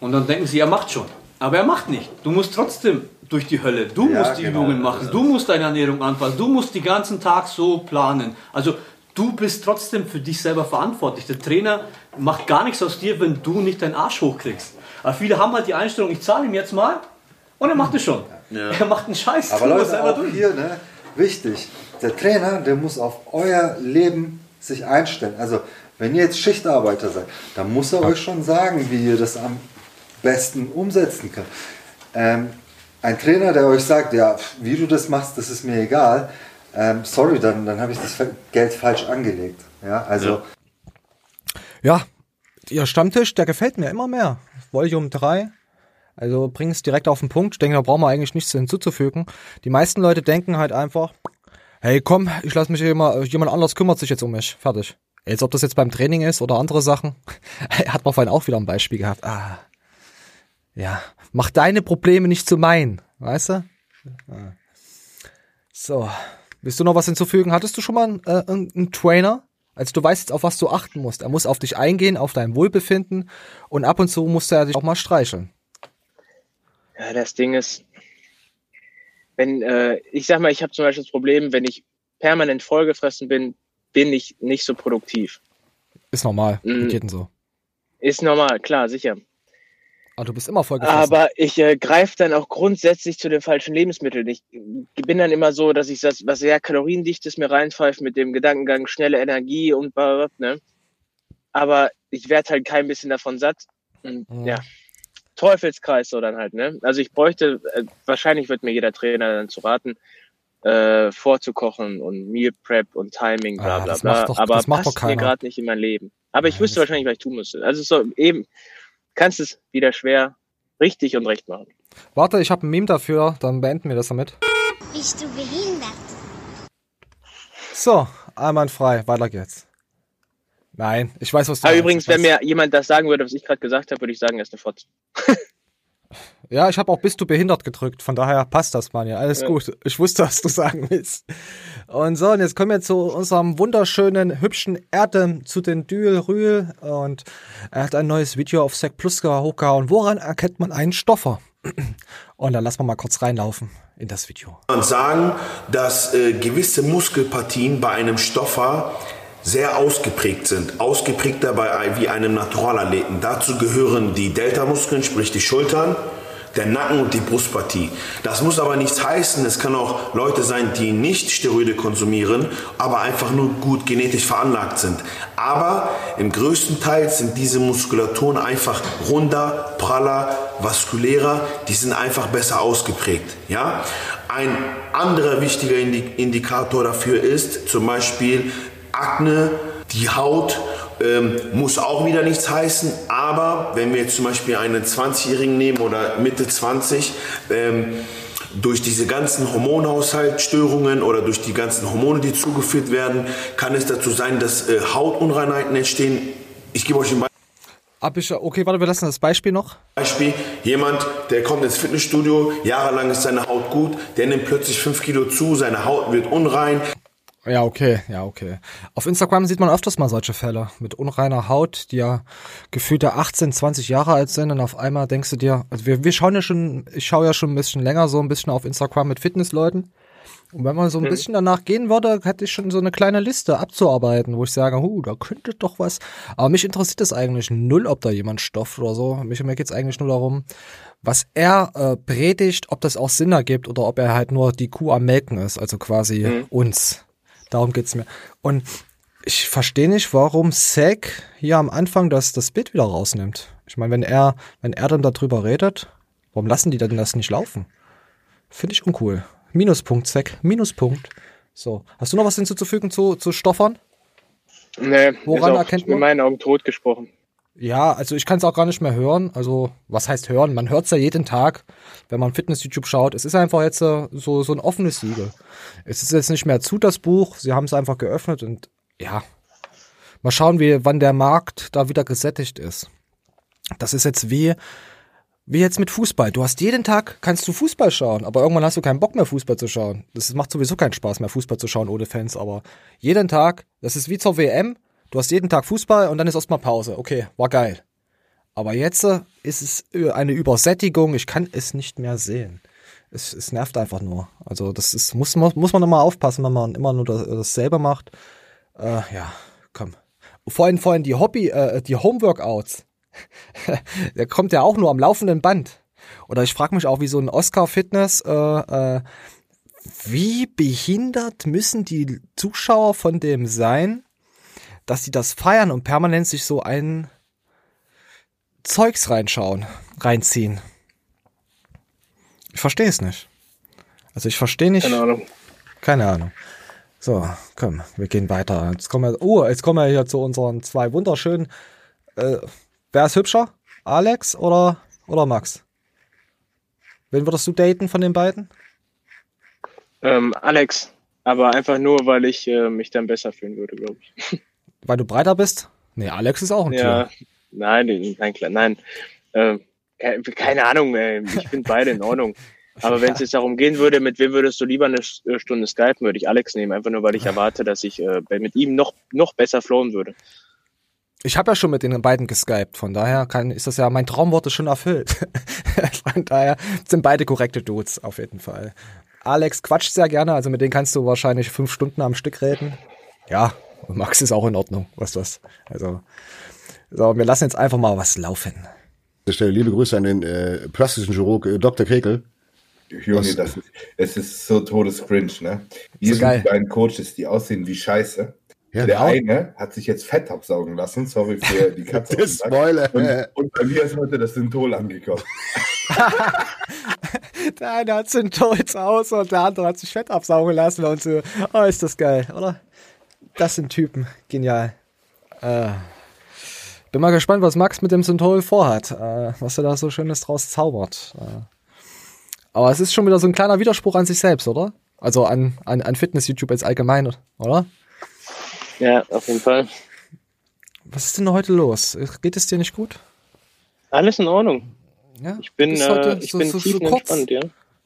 Und dann denken sie, er macht schon. Aber er macht nicht. Du musst trotzdem durch die Hölle. Du ja, musst die genau. Übungen machen. Du musst deine Ernährung anpassen. Du musst den ganzen Tag so planen. Also du bist trotzdem für dich selber verantwortlich. Der Trainer macht gar nichts aus dir, wenn du nicht deinen Arsch hochkriegst. Aber viele haben halt die Einstellung, ich zahle ihm jetzt mal und er macht es schon. Ja. Er macht einen Scheiß. Aber Leute, auch durch. hier, ne, wichtig, der Trainer, der muss auf euer Leben sich einstellen. Also wenn ihr jetzt Schichtarbeiter seid, dann muss er euch schon sagen, wie ihr das am besten umsetzen könnt. Ähm, ein Trainer, der euch sagt, ja, wie du das machst, das ist mir egal, ähm, sorry, dann, dann habe ich das Geld falsch angelegt. Ja, also. Ja, ihr Stammtisch, der gefällt mir immer mehr. Volume 3. Also bring es direkt auf den Punkt. Ich denke, da brauchen wir eigentlich nichts hinzuzufügen. Die meisten Leute denken halt einfach, hey komm, ich lasse mich immer, jemand anders kümmert sich jetzt um mich. Fertig. Als ob das jetzt beim Training ist oder andere Sachen. Hat man vorhin auch wieder ein Beispiel gehabt. Ah. Ja, mach deine Probleme nicht zu meinen, weißt du? Ah. So, willst du noch was hinzufügen? Hattest du schon mal einen, äh, einen Trainer? Also du weißt jetzt, auf was du achten musst. Er muss auf dich eingehen, auf dein Wohlbefinden und ab und zu musst er dich auch mal streicheln. Ja, das Ding ist, wenn, äh, ich sag mal, ich habe zum Beispiel das Problem, wenn ich permanent vollgefressen bin, bin ich nicht so produktiv. Ist normal, mhm. jedem so. Ist normal, klar, sicher. Aber du bist immer voll Aber ich äh, greife dann auch grundsätzlich zu den falschen Lebensmitteln. Ich bin dann immer so, dass ich das, was sehr kaloriendichtes mir reinpfeife mit dem Gedankengang schnelle Energie und ne? Aber ich werde halt kein bisschen davon satt. Und, mhm. Ja, Teufelskreis so dann halt, ne? Also ich bräuchte, äh, wahrscheinlich wird mir jeder Trainer dann zu raten, äh, vorzukochen und Meal Prep und Timing, bla ah, bla bla. Doch, aber das macht passt mir gerade nicht in mein Leben. Aber ich Nein, wüsste wahrscheinlich, was ich tun müsste. Also so eben, kannst es wieder schwer richtig und recht machen. Warte, ich habe ein Meme dafür, dann beenden wir das damit. Bist du behindert? So, einwandfrei, weiter geht's. Nein, ich weiß, was du Aber meinst. übrigens, wenn mir jemand das sagen würde, was ich gerade gesagt habe, würde ich sagen, er ist eine Fotze. ja, ich habe auch bist du behindert gedrückt, von daher passt das, Manja. Alles ja. gut. Ich wusste, was du sagen willst. Und so, und jetzt kommen wir zu unserem wunderschönen, hübschen Erdem zu den Dühl Rühl. Und er hat ein neues Video auf Sec Plus hochgehauen. Woran erkennt man einen Stoffer? Und dann lassen wir mal kurz reinlaufen in das Video. Man sagen, dass äh, gewisse Muskelpartien bei einem Stoffer sehr ausgeprägt sind. Ausgeprägter bei wie einem Naturalathleten. Dazu gehören die Delta-Muskeln, sprich die Schultern, der Nacken und die Brustpartie. Das muss aber nichts heißen. Es kann auch Leute sein, die nicht Steroide konsumieren, aber einfach nur gut genetisch veranlagt sind. Aber im größten Teil sind diese Muskulaturen einfach runder, praller, vaskulärer. Die sind einfach besser ausgeprägt. Ja? Ein anderer wichtiger Indikator dafür ist zum Beispiel Akne, die Haut ähm, muss auch wieder nichts heißen, aber wenn wir jetzt zum Beispiel einen 20-Jährigen nehmen oder Mitte 20, ähm, durch diese ganzen Hormonhaushaltsstörungen oder durch die ganzen Hormone, die zugeführt werden, kann es dazu sein, dass äh, Hautunreinheiten entstehen. Ich gebe euch ein Beispiel. Okay, warte, wir lassen das Beispiel noch. Beispiel, jemand, der kommt ins Fitnessstudio, jahrelang ist seine Haut gut, der nimmt plötzlich 5 Kilo zu, seine Haut wird unrein. Ja, okay, ja, okay. Auf Instagram sieht man öfters mal solche Fälle mit unreiner Haut, die ja gefühlte 18, 20 Jahre alt sind und auf einmal denkst du dir, also wir, wir schauen ja schon, ich schaue ja schon ein bisschen länger so ein bisschen auf Instagram mit Fitnessleuten. Und wenn man so ein mhm. bisschen danach gehen würde, hätte ich schon so eine kleine Liste abzuarbeiten, wo ich sage, hu, da könnte doch was. Aber mich interessiert es eigentlich null, ob da jemand stofft oder so. Mich, mir geht's eigentlich nur darum, was er äh, predigt, ob das auch Sinn ergibt oder ob er halt nur die Kuh am Melken ist, also quasi mhm. uns. Darum geht's mir. Und ich verstehe nicht, warum Zack hier am Anfang das, das Bild wieder rausnimmt. Ich meine, wenn er, wenn er dann darüber redet, warum lassen die denn das nicht laufen? Finde ich uncool. Minuspunkt, Zack. Minuspunkt. So. Hast du noch was hinzuzufügen zu, zu Stoffern? Nee, Woran ist erkennt man? in meinen Augen tot gesprochen. Ja, also ich kann es auch gar nicht mehr hören. Also, was heißt hören? Man hört es ja jeden Tag, wenn man Fitness-YouTube schaut. Es ist einfach jetzt so, so ein offenes Siegel. Es ist jetzt nicht mehr zu, das Buch. Sie haben es einfach geöffnet und ja, mal schauen, wie, wann der Markt da wieder gesättigt ist. Das ist jetzt wie, Wie jetzt mit Fußball. Du hast jeden Tag, kannst du Fußball schauen, aber irgendwann hast du keinen Bock mehr Fußball zu schauen. Das macht sowieso keinen Spaß mehr Fußball zu schauen ohne Fans, aber jeden Tag, das ist wie zur WM. Du hast jeden Tag Fußball und dann ist erstmal Pause. Okay, war geil. Aber jetzt äh, ist es eine Übersättigung. Ich kann es nicht mehr sehen. Es, es nervt einfach nur. Also das ist, muss, muss man immer aufpassen, wenn man immer nur das, dasselbe macht. Äh, ja, komm. Vorhin, vorhin die Hobby, äh, die Homeworkouts. der kommt ja auch nur am laufenden Band. Oder ich frage mich auch, wie so ein Oscar-Fitness, äh, äh, wie behindert müssen die Zuschauer von dem sein, dass sie das feiern und permanent sich so ein Zeugs reinschauen, reinziehen. Ich verstehe es nicht. Also ich verstehe nicht. Keine Ahnung. Keine Ahnung. So, komm, wir gehen weiter. Jetzt kommen wir, oh, jetzt kommen wir hier zu unseren zwei wunderschönen, äh, Wer ist hübscher? Alex oder, oder Max? Wen würdest du daten von den beiden? Ähm, Alex, aber einfach nur, weil ich äh, mich dann besser fühlen würde, glaube ich. Weil du breiter bist? Nee, Alex ist auch ein ja, Tier. nein, nein, klar, nein. Ähm, keine, Ahnung, ey. ich bin beide in Ordnung. Aber wenn es jetzt darum gehen würde, mit wem würdest du lieber eine äh, Stunde skypen, würde ich Alex nehmen, einfach nur, weil ich erwarte, dass ich äh, mit ihm noch, noch besser flowen würde. Ich habe ja schon mit den beiden geskypt, von daher kann, ist das ja, mein Traumwort ist schon erfüllt. von daher sind beide korrekte Dudes, auf jeden Fall. Alex quatscht sehr gerne, also mit denen kannst du wahrscheinlich fünf Stunden am Stück reden. Ja, und Max ist auch in Ordnung, was das. Also, so, wir lassen jetzt einfach mal was laufen. Ich stelle liebe Grüße an den äh, plastischen Chirurg äh, Dr. Kekel. Junge, das ist, es ist so todes cringe, ne? Hier so sind beiden Coaches, die aussehen wie Scheiße. Ja, der genau. eine hat sich jetzt Fett absaugen lassen, sorry für die Katze. das Spoiler. Und, und, bei mir ist heute das Synthol angekommen. der eine hat Synthol Hause und der andere hat sich Fett absaugen lassen und so. Oh, ist das geil, oder? Das sind Typen. Genial. Äh, bin mal gespannt, was Max mit dem Synthol vorhat. Äh, was er da so Schönes draus zaubert. Äh, aber es ist schon wieder so ein kleiner Widerspruch an sich selbst, oder? Also an, an, an Fitness-YouTube als allgemein, oder? Ja, auf jeden Fall. Was ist denn heute los? Geht es dir nicht gut? Alles in Ordnung. Ja? Ich bin, äh, ich so, bin so, so kurz. Ja?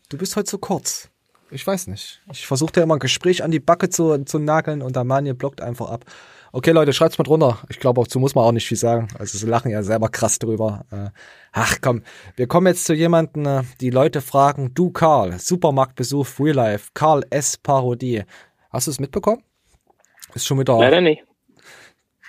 Du bist heute so kurz. Ich weiß nicht. Ich versuche ja immer ein Gespräch an die Backe zu, zu nageln und der Manje blockt einfach ab. Okay, Leute, schreibt's mal drunter. Ich glaube, dazu muss man auch nicht viel sagen. Also sie lachen ja selber krass drüber. Äh, ach komm, wir kommen jetzt zu jemanden, äh, die Leute fragen, du Karl, Supermarktbesuch Free Life, Karl S. Parodie. Hast du es mitbekommen? Ist schon wieder. Leider nicht.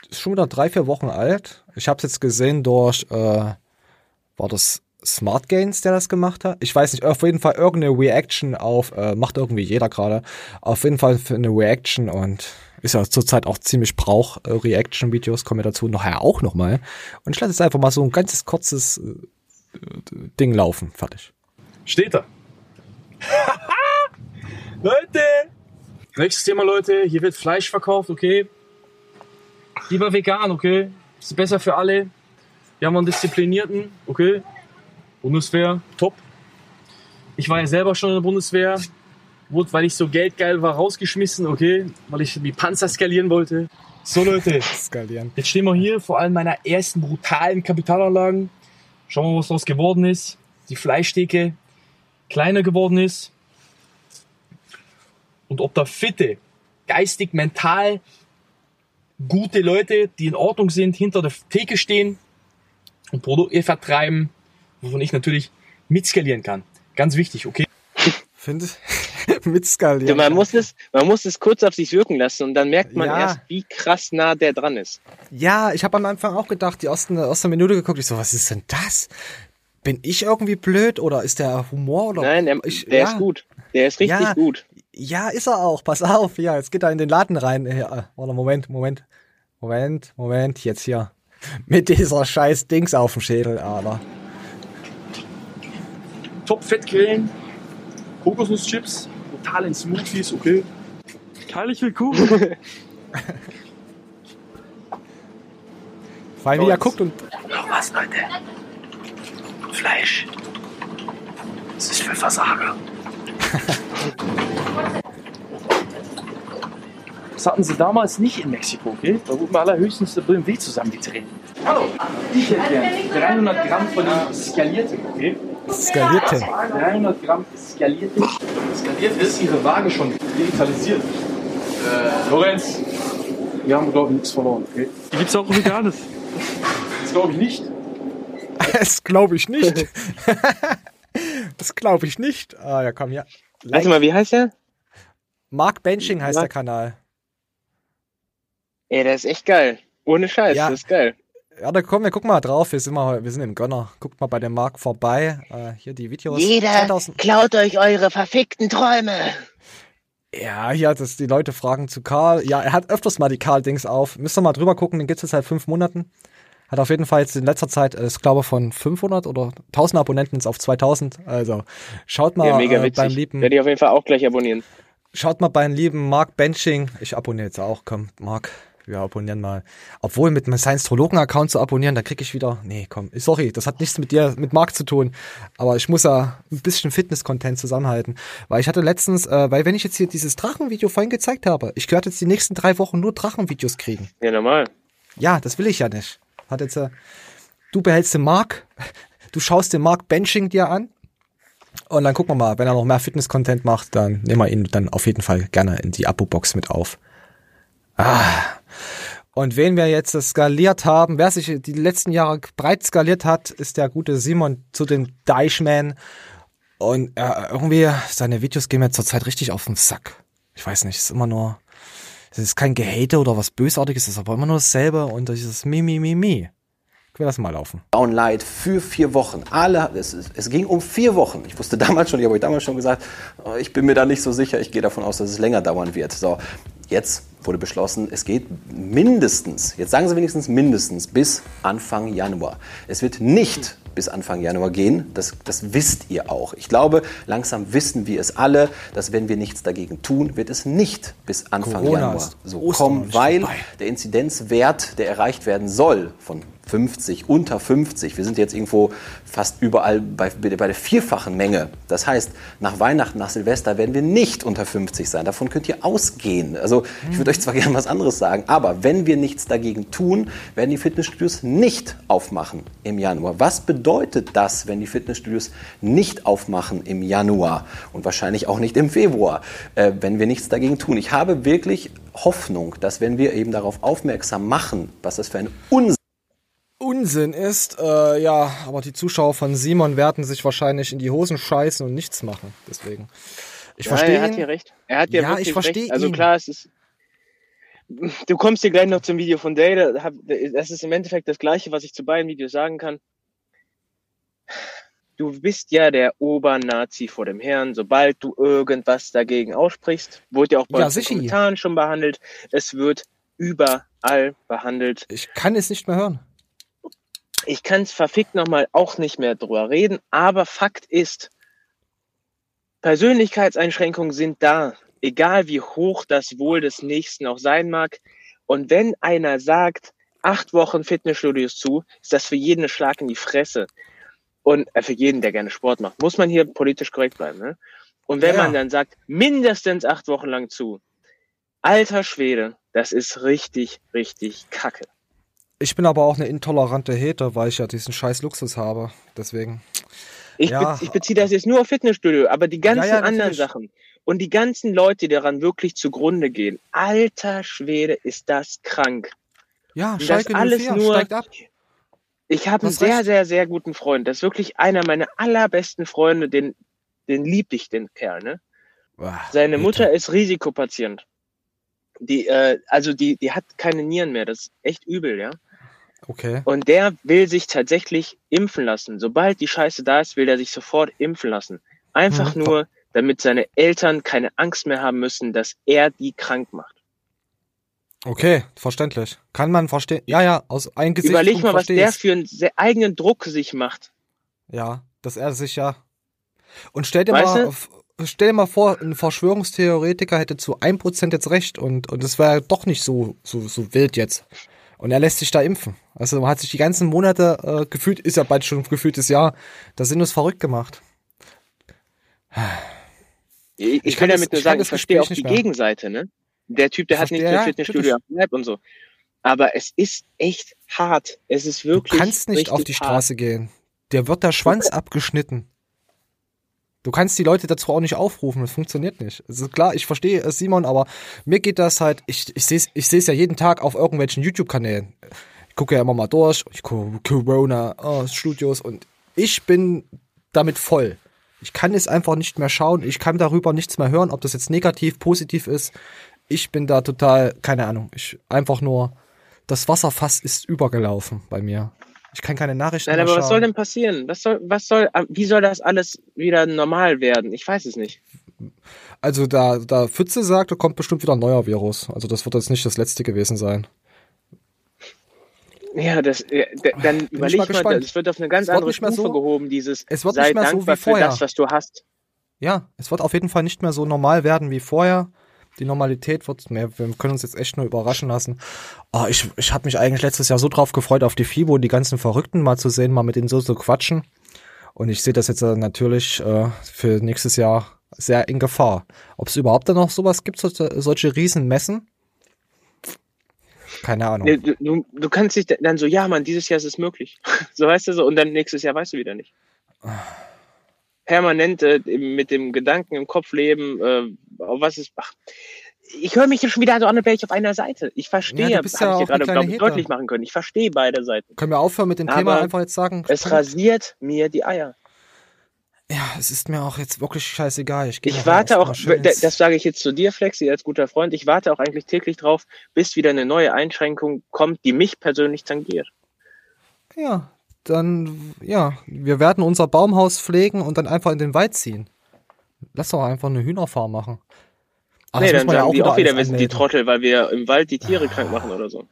Ist schon wieder drei, vier Wochen alt. Ich habe es jetzt gesehen durch, äh, war das Smart Gains, der das gemacht hat? Ich weiß nicht, auf jeden Fall irgendeine Reaction auf, äh, macht irgendwie jeder gerade. Auf jeden Fall für eine Reaction und ist ja zurzeit auch ziemlich Brauch, äh, Reaction-Videos, kommen wir dazu nachher auch nochmal. Und ich lasse jetzt einfach mal so ein ganzes kurzes äh, Ding laufen. Fertig. Steht da. Leute, Nächstes Thema, Leute. Hier wird Fleisch verkauft, okay? Lieber vegan, okay? Ist besser für alle. Wir haben einen disziplinierten, okay? Bundeswehr, top. Ich war ja selber schon in der Bundeswehr. Wurde, weil ich so geldgeil war, rausgeschmissen, okay? Weil ich die Panzer skalieren wollte. So, Leute. Skalieren. Jetzt stehen wir hier vor allem meiner ersten brutalen Kapitalanlagen. Schauen wir mal, was daraus geworden ist. Die Fleischtheke kleiner geworden ist und ob da fitte, geistig, mental gute Leute, die in Ordnung sind, hinter der Theke stehen und Produkte vertreiben, wovon ich natürlich mitskalieren kann. Ganz wichtig, okay? Findest mitskalieren. Ja, man muss es, man muss es kurz auf sich wirken lassen und dann merkt man ja. erst, wie krass nah der dran ist. Ja, ich habe am Anfang auch gedacht, die ersten, erste Minute geguckt, ich so, was ist denn das? Bin ich irgendwie blöd oder ist der Humor oder? Nein, der, ich, der ja. ist gut. Der ist richtig ja, gut. Ja, ist er auch. Pass auf. Ja, jetzt geht er in den Laden rein. Ja, warte, Moment, Moment. Moment, Moment. Jetzt hier. Mit dieser scheiß Dings auf dem Schädel, aber. Top Fettquellen. Kokosnusschips. Totalen Smoothies, okay. Heilig willkommen. Vor allem, wie er guckt und. Noch was, Leute. Fleisch. Das ist für Versager. Das hatten sie damals nicht in Mexiko, okay? Da wurden wir allerhöchstens der BMW zusammengetreten. Hallo, ich hätte gern 300 Gramm von dem Skalierten, okay? Skalierten? 300 Gramm Skalierten. Skaliert ist ihre Waage schon digitalisiert. Äh, Lorenz, wir haben, glaube ich, nichts verloren, okay? Die gibt's auch veganes. Das glaube ich nicht. Das glaube ich nicht. das glaube ich nicht. Ah, ja, komm, ja. Warte mal, wie heißt der? Mark Benching heißt Mark- der Kanal. Ey, der ist echt geil. Ohne Scheiß, Ja. das ist geil. Ja, da kommen wir, guck mal drauf. Wir sind, mal, wir sind im Gönner. Guckt mal bei dem Mark vorbei. Äh, hier die Videos. Jeder 2000 klaut euch eure verfickten Träume. Ja, hier, das, die Leute fragen zu Karl. Ja, er hat öfters mal die Karl-Dings auf. Müsst ihr mal drüber gucken, den gibt's jetzt seit fünf Monaten. Hat auf jeden Fall jetzt in letzter Zeit, äh, ich glaube, von 500 oder 1000 Abonnenten jetzt auf 2000. Also, schaut mal ja, mega äh, beim lieben, Werde ich auf jeden Fall auch gleich abonnieren. schaut mal beim lieben Mark Benching. Ich abonniere jetzt auch, komm, Mark. Wir abonnieren mal. Obwohl mit meinem Science-Trologen-Account zu abonnieren, da krieg ich wieder. Nee, komm, sorry, das hat nichts mit dir, mit Mark zu tun. Aber ich muss ja ein bisschen Fitness-Content zusammenhalten. Weil ich hatte letztens, äh, weil wenn ich jetzt hier dieses Drachenvideo vorhin gezeigt habe, ich werde jetzt die nächsten drei Wochen nur Drachenvideos kriegen. Ja, normal. Ja, das will ich ja nicht. Hat jetzt, äh, du behältst den Mark, du schaust den Mark Benching dir an. Und dann gucken wir mal, wenn er noch mehr Fitness-Content macht, dann nehmen wir ihn dann auf jeden Fall gerne in die Abo-Box mit auf. Ah. Und wen wir jetzt skaliert haben, wer sich die letzten Jahre breit skaliert hat, ist der gute Simon zu den Deichman. Und äh, irgendwie, seine Videos gehen mir zurzeit richtig auf den Sack. Ich weiß nicht, es ist immer nur, es ist kein Gehate oder was Bösartiges, es ist aber immer nur dasselbe und dieses Mi, Mi, Mi, Mi. Ich will das mal laufen. Downlight für vier Wochen. Alle, es, es ging um vier Wochen. Ich wusste damals schon, ich habe euch damals schon gesagt, oh, ich bin mir da nicht so sicher. Ich gehe davon aus, dass es länger dauern wird. So, jetzt wurde beschlossen, es geht mindestens, jetzt sagen Sie wenigstens mindestens bis Anfang Januar. Es wird nicht bis Anfang Januar gehen. Das, das wisst ihr auch. Ich glaube, langsam wissen wir es alle, dass wenn wir nichts dagegen tun, wird es nicht bis Anfang Corona Januar so kommen, weil vorbei. der Inzidenzwert, der erreicht werden soll, von 50, unter 50, wir sind jetzt irgendwo fast überall bei, bei der vierfachen Menge. Das heißt, nach Weihnachten, nach Silvester werden wir nicht unter 50 sein. Davon könnt ihr ausgehen. Also ich würde euch zwar gerne was anderes sagen, aber wenn wir nichts dagegen tun, werden die Fitnessstudios nicht aufmachen im Januar. Was bedeutet das, wenn die Fitnessstudios nicht aufmachen im Januar und wahrscheinlich auch nicht im Februar, äh, wenn wir nichts dagegen tun? Ich habe wirklich Hoffnung, dass wenn wir eben darauf aufmerksam machen, was das für ein Unsinn Unsinn ist, äh, ja, aber die Zuschauer von Simon werden sich wahrscheinlich in die Hosen scheißen und nichts machen. Deswegen. Ich Ja, verstehe Er hat ihn. hier recht. Er hat ja, Ja, wirklich ich verstehe recht. Also ihn. klar, es ist. Du kommst hier gleich noch zum Video von Dale. Das ist im Endeffekt das Gleiche, was ich zu beiden Videos sagen kann. Du bist ja der Obernazi vor dem Herrn. Sobald du irgendwas dagegen aussprichst, wurde ja auch bei Ja, den. Kommentaren schon behandelt. Es wird überall behandelt. Ich kann es nicht mehr hören. Ich kann es verfickt nochmal auch nicht mehr drüber reden, aber Fakt ist, Persönlichkeitseinschränkungen sind da, egal wie hoch das Wohl des Nächsten auch sein mag. Und wenn einer sagt, acht Wochen Fitnessstudios zu, ist das für jeden ein Schlag in die Fresse. Und äh, für jeden, der gerne Sport macht, muss man hier politisch korrekt bleiben. Ne? Und wenn Ja. man dann sagt, mindestens acht Wochen lang zu, alter Schwede, das ist richtig, richtig kacke. Ich bin aber auch eine intolerante Hater, weil ich ja diesen scheiß Luxus habe. Deswegen. Ich, Ja. be ich beziehe das jetzt nur auf Fitnessstudio, aber die ganzen Ja, anderen. Sachen und die ganzen Leute, die daran wirklich zugrunde gehen, alter Schwede, ist das krank. Ja, Und das alles 04 nur- steigt ab. Ich habe einen sehr, sehr, sehr guten Freund. Das ist wirklich einer meiner allerbesten Freunde, den, den lieb ich, den Kerl, ne? Seine Mutter ist Risikopatient. Die, äh, also die, die hat keine Nieren mehr. Das ist echt übel, ja. Okay. Und der will sich tatsächlich impfen lassen. Sobald die Scheiße da ist, will er sich sofort impfen lassen. Einfach Mhm. nur, damit seine Eltern keine Angst mehr haben müssen, dass er die krank macht. Okay, verständlich. Kann man verstehen. Ja, ja, aus einem Gesicht. Überleg mal, was der für einen sehr eigenen Druck sich macht. Ja, dass er sich ja. Und stell dir Weißt mal, stell dir mal vor, ein Verschwörungstheoretiker hätte zu 1% jetzt recht und, und es wäre doch nicht so, so, so wild jetzt. Und er lässt sich da impfen. Also man hat sich die ganzen Monate äh, gefühlt, ist ja bald schon ein gefühltes Jahr, da sind uns verrückt gemacht. Ich, ich, Ich kann damit nur sagen, ich verstehe auch die mehr. Gegenseite, ne? Der Typ, der hat nicht ja, Fitnessstudio am Lab und so. Aber es ist echt hart. Es ist wirklich. Du kannst nicht auf die hart. Straße gehen. Der wird der Schwanz okay. abgeschnitten. Du kannst die Leute dazu auch nicht aufrufen, das funktioniert nicht. Also klar, ich verstehe es, Simon, aber mir geht das halt, ich, ich sehe es ich seh's ja jeden Tag auf irgendwelchen YouTube-Kanälen. Ich gucke ja immer mal durch, ich gucke Corona, oh, Studios und ich bin damit voll. Ich kann es einfach nicht mehr schauen, ich kann darüber nichts mehr hören, ob das jetzt negativ, positiv ist. Ich bin da total, keine Ahnung, ich einfach nur, das Wasserfass ist übergelaufen bei mir. Ich kann keine Nachrichten Nein, aber was soll denn passieren? Was soll, was soll, wie soll das alles wieder normal werden? Ich weiß es nicht. Also da, da Pfütze sagt, da kommt bestimmt wieder ein neuer Virus. Also das wird jetzt nicht das letzte gewesen sein. Ja, das, dann Bin überleg mal, mal es wird auf eine ganz andere Stufe so, gehoben, dieses es wird nicht mehr so wie vorher. das, was du hast. Ja, es wird auf jeden Fall nicht mehr so normal werden wie vorher die Normalität wird mehr. Wir können uns jetzt echt nur überraschen lassen. Oh, ich ich habe mich eigentlich letztes Jahr so drauf gefreut, auf die FIBO die ganzen Verrückten mal zu sehen, mal mit denen so zu quatschen. Und ich sehe das jetzt äh, natürlich äh, für nächstes Jahr sehr in Gefahr. Ob es überhaupt dann noch sowas gibt, solche, solche Riesenmessen? Keine Ahnung. Du, du, du kannst dich dann so, ja, Mann, dieses Jahr ist es möglich. so weißt du so, und dann nächstes Jahr weißt du wieder nicht. Permanent äh, mit dem Gedanken im Kopf leben, äh, auf was ist. Ach, ich höre mich hier schon wieder so an, als wäre ich auf einer Seite. Ich verstehe, ja, habe ich gerade glaube deutlich machen können. Ich verstehe beide Seiten. Können wir aufhören mit dem Aber Thema einfach jetzt sagen? Es rasiert mir die Eier. Ja, es ist mir auch jetzt wirklich scheißegal. Ich, ich warte auch, das sage ich jetzt zu dir, Flexi, als guter Freund, ich warte auch eigentlich täglich drauf, bis wieder eine neue Einschränkung kommt, die mich persönlich tangiert. Ja, dann, ja, wir werden unser Baumhaus pflegen und dann einfach in den Wald ziehen. Lass doch einfach eine Hühnerfarm machen. Ach, nee, dann sagen ja auch die auch wieder, wir sind die Trottel, weil wir im Wald die Tiere krank machen oder so.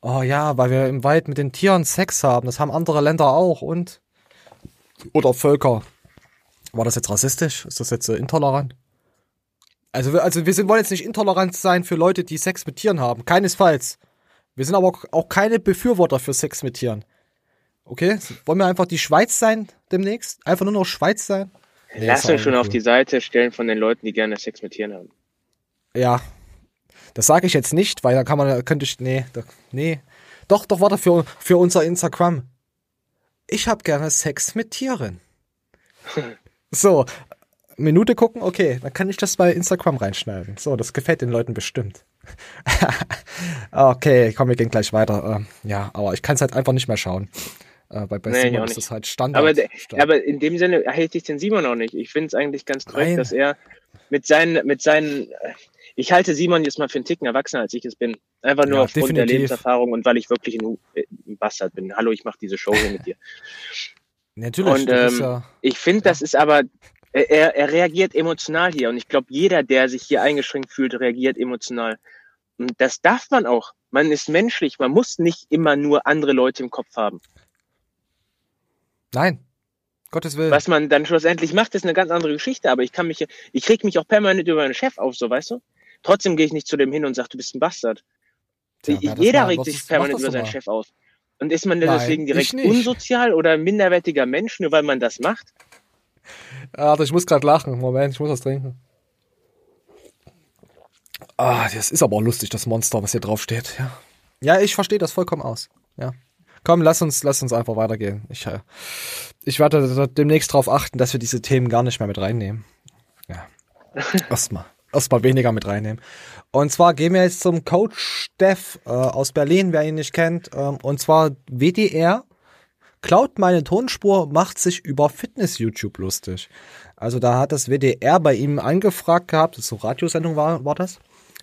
Oh ja, weil wir im Wald mit den Tieren Sex haben. Das haben andere Länder auch und. Oder Völker. War das jetzt rassistisch? Ist das jetzt äh, intolerant? Also, also wir sind, wollen jetzt nicht intolerant sein für Leute, die Sex mit Tieren haben. Keinesfalls. Wir sind aber auch keine Befürworter für Sex mit Tieren. Okay, wollen wir einfach die Schweiz sein demnächst? Einfach nur noch Schweiz sein? Nee, Lass uns schon cool. auf die Seite stellen von den Leuten, die gerne Sex mit Tieren haben. Ja, das sage ich jetzt nicht, weil da kann man, könnte ich, nee, da, nee. Doch, doch, warte, für, für unser Instagram. Ich habe gerne Sex mit Tieren. so, Minute gucken, okay, dann kann ich das bei Instagram reinschneiden. So, das gefällt den Leuten bestimmt. okay, komm, wir gehen gleich weiter. Ähm, ja, aber ich kann es halt einfach nicht mehr schauen. Äh, bei bei nee, Simon ist es halt Standard. Aber, Standard. aber in dem Sinne hält ich den Simon auch nicht. Ich finde es eigentlich ganz korrekt, dass er mit seinen, mit seinen, ich halte Simon jetzt mal für einen Ticken erwachsener, als ich es bin. Einfach nur ja, aufgrund definitiv. der Lebenserfahrung und weil ich wirklich ein, ein Bastard bin. Hallo, ich mache diese Show hier mit dir. Natürlich. Und ähm, ja, ich finde, ja. das ist aber, er, er reagiert emotional hier. Und ich glaube, jeder, der sich hier eingeschränkt fühlt, reagiert emotional. Und das darf man auch. Man ist menschlich. Man muss nicht immer nur andere Leute im Kopf haben. Nein. Gottes Willen. Was man dann schlussendlich macht, ist eine ganz andere Geschichte. Aber ich kann mich, ich reg mich auch permanent über meinen Chef auf, so weißt du? Trotzdem gehe ich nicht zu dem hin und sage, du bist ein Bastard. Tja, Jeder mal, regt sich permanent über seinen Chef auf. Und ist man Nein, deswegen direkt unsozial oder minderwertiger Mensch, nur weil man das macht? Warte, ich muss gerade lachen. Moment, ich muss was trinken. Ah, das ist aber auch lustig, das Monster, was hier drauf steht. Ja, ja ich verstehe das vollkommen aus. Ja. Komm, lass uns, lass uns einfach weitergehen. Ich, äh, ich werde demnächst darauf achten, dass wir diese Themen gar nicht mehr mit reinnehmen. Ja. Erstmal. Erstmal weniger mit reinnehmen. Und zwar gehen wir jetzt zum Coach Steph äh, aus Berlin, wer ihn nicht kennt. Ähm, und zwar WDR klaut meine Tonspur, macht sich über Fitness-YouTube lustig. Also da hat das WDR bei ihm angefragt gehabt, so Radiosendung war, war das,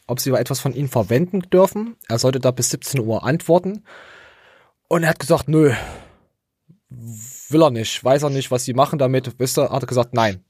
ob sie etwas von ihm verwenden dürfen. Er sollte da bis 17 Uhr antworten. Und er hat gesagt, nö, will er nicht, weiß er nicht, was sie machen damit. Wisst ihr, hat er gesagt, nein.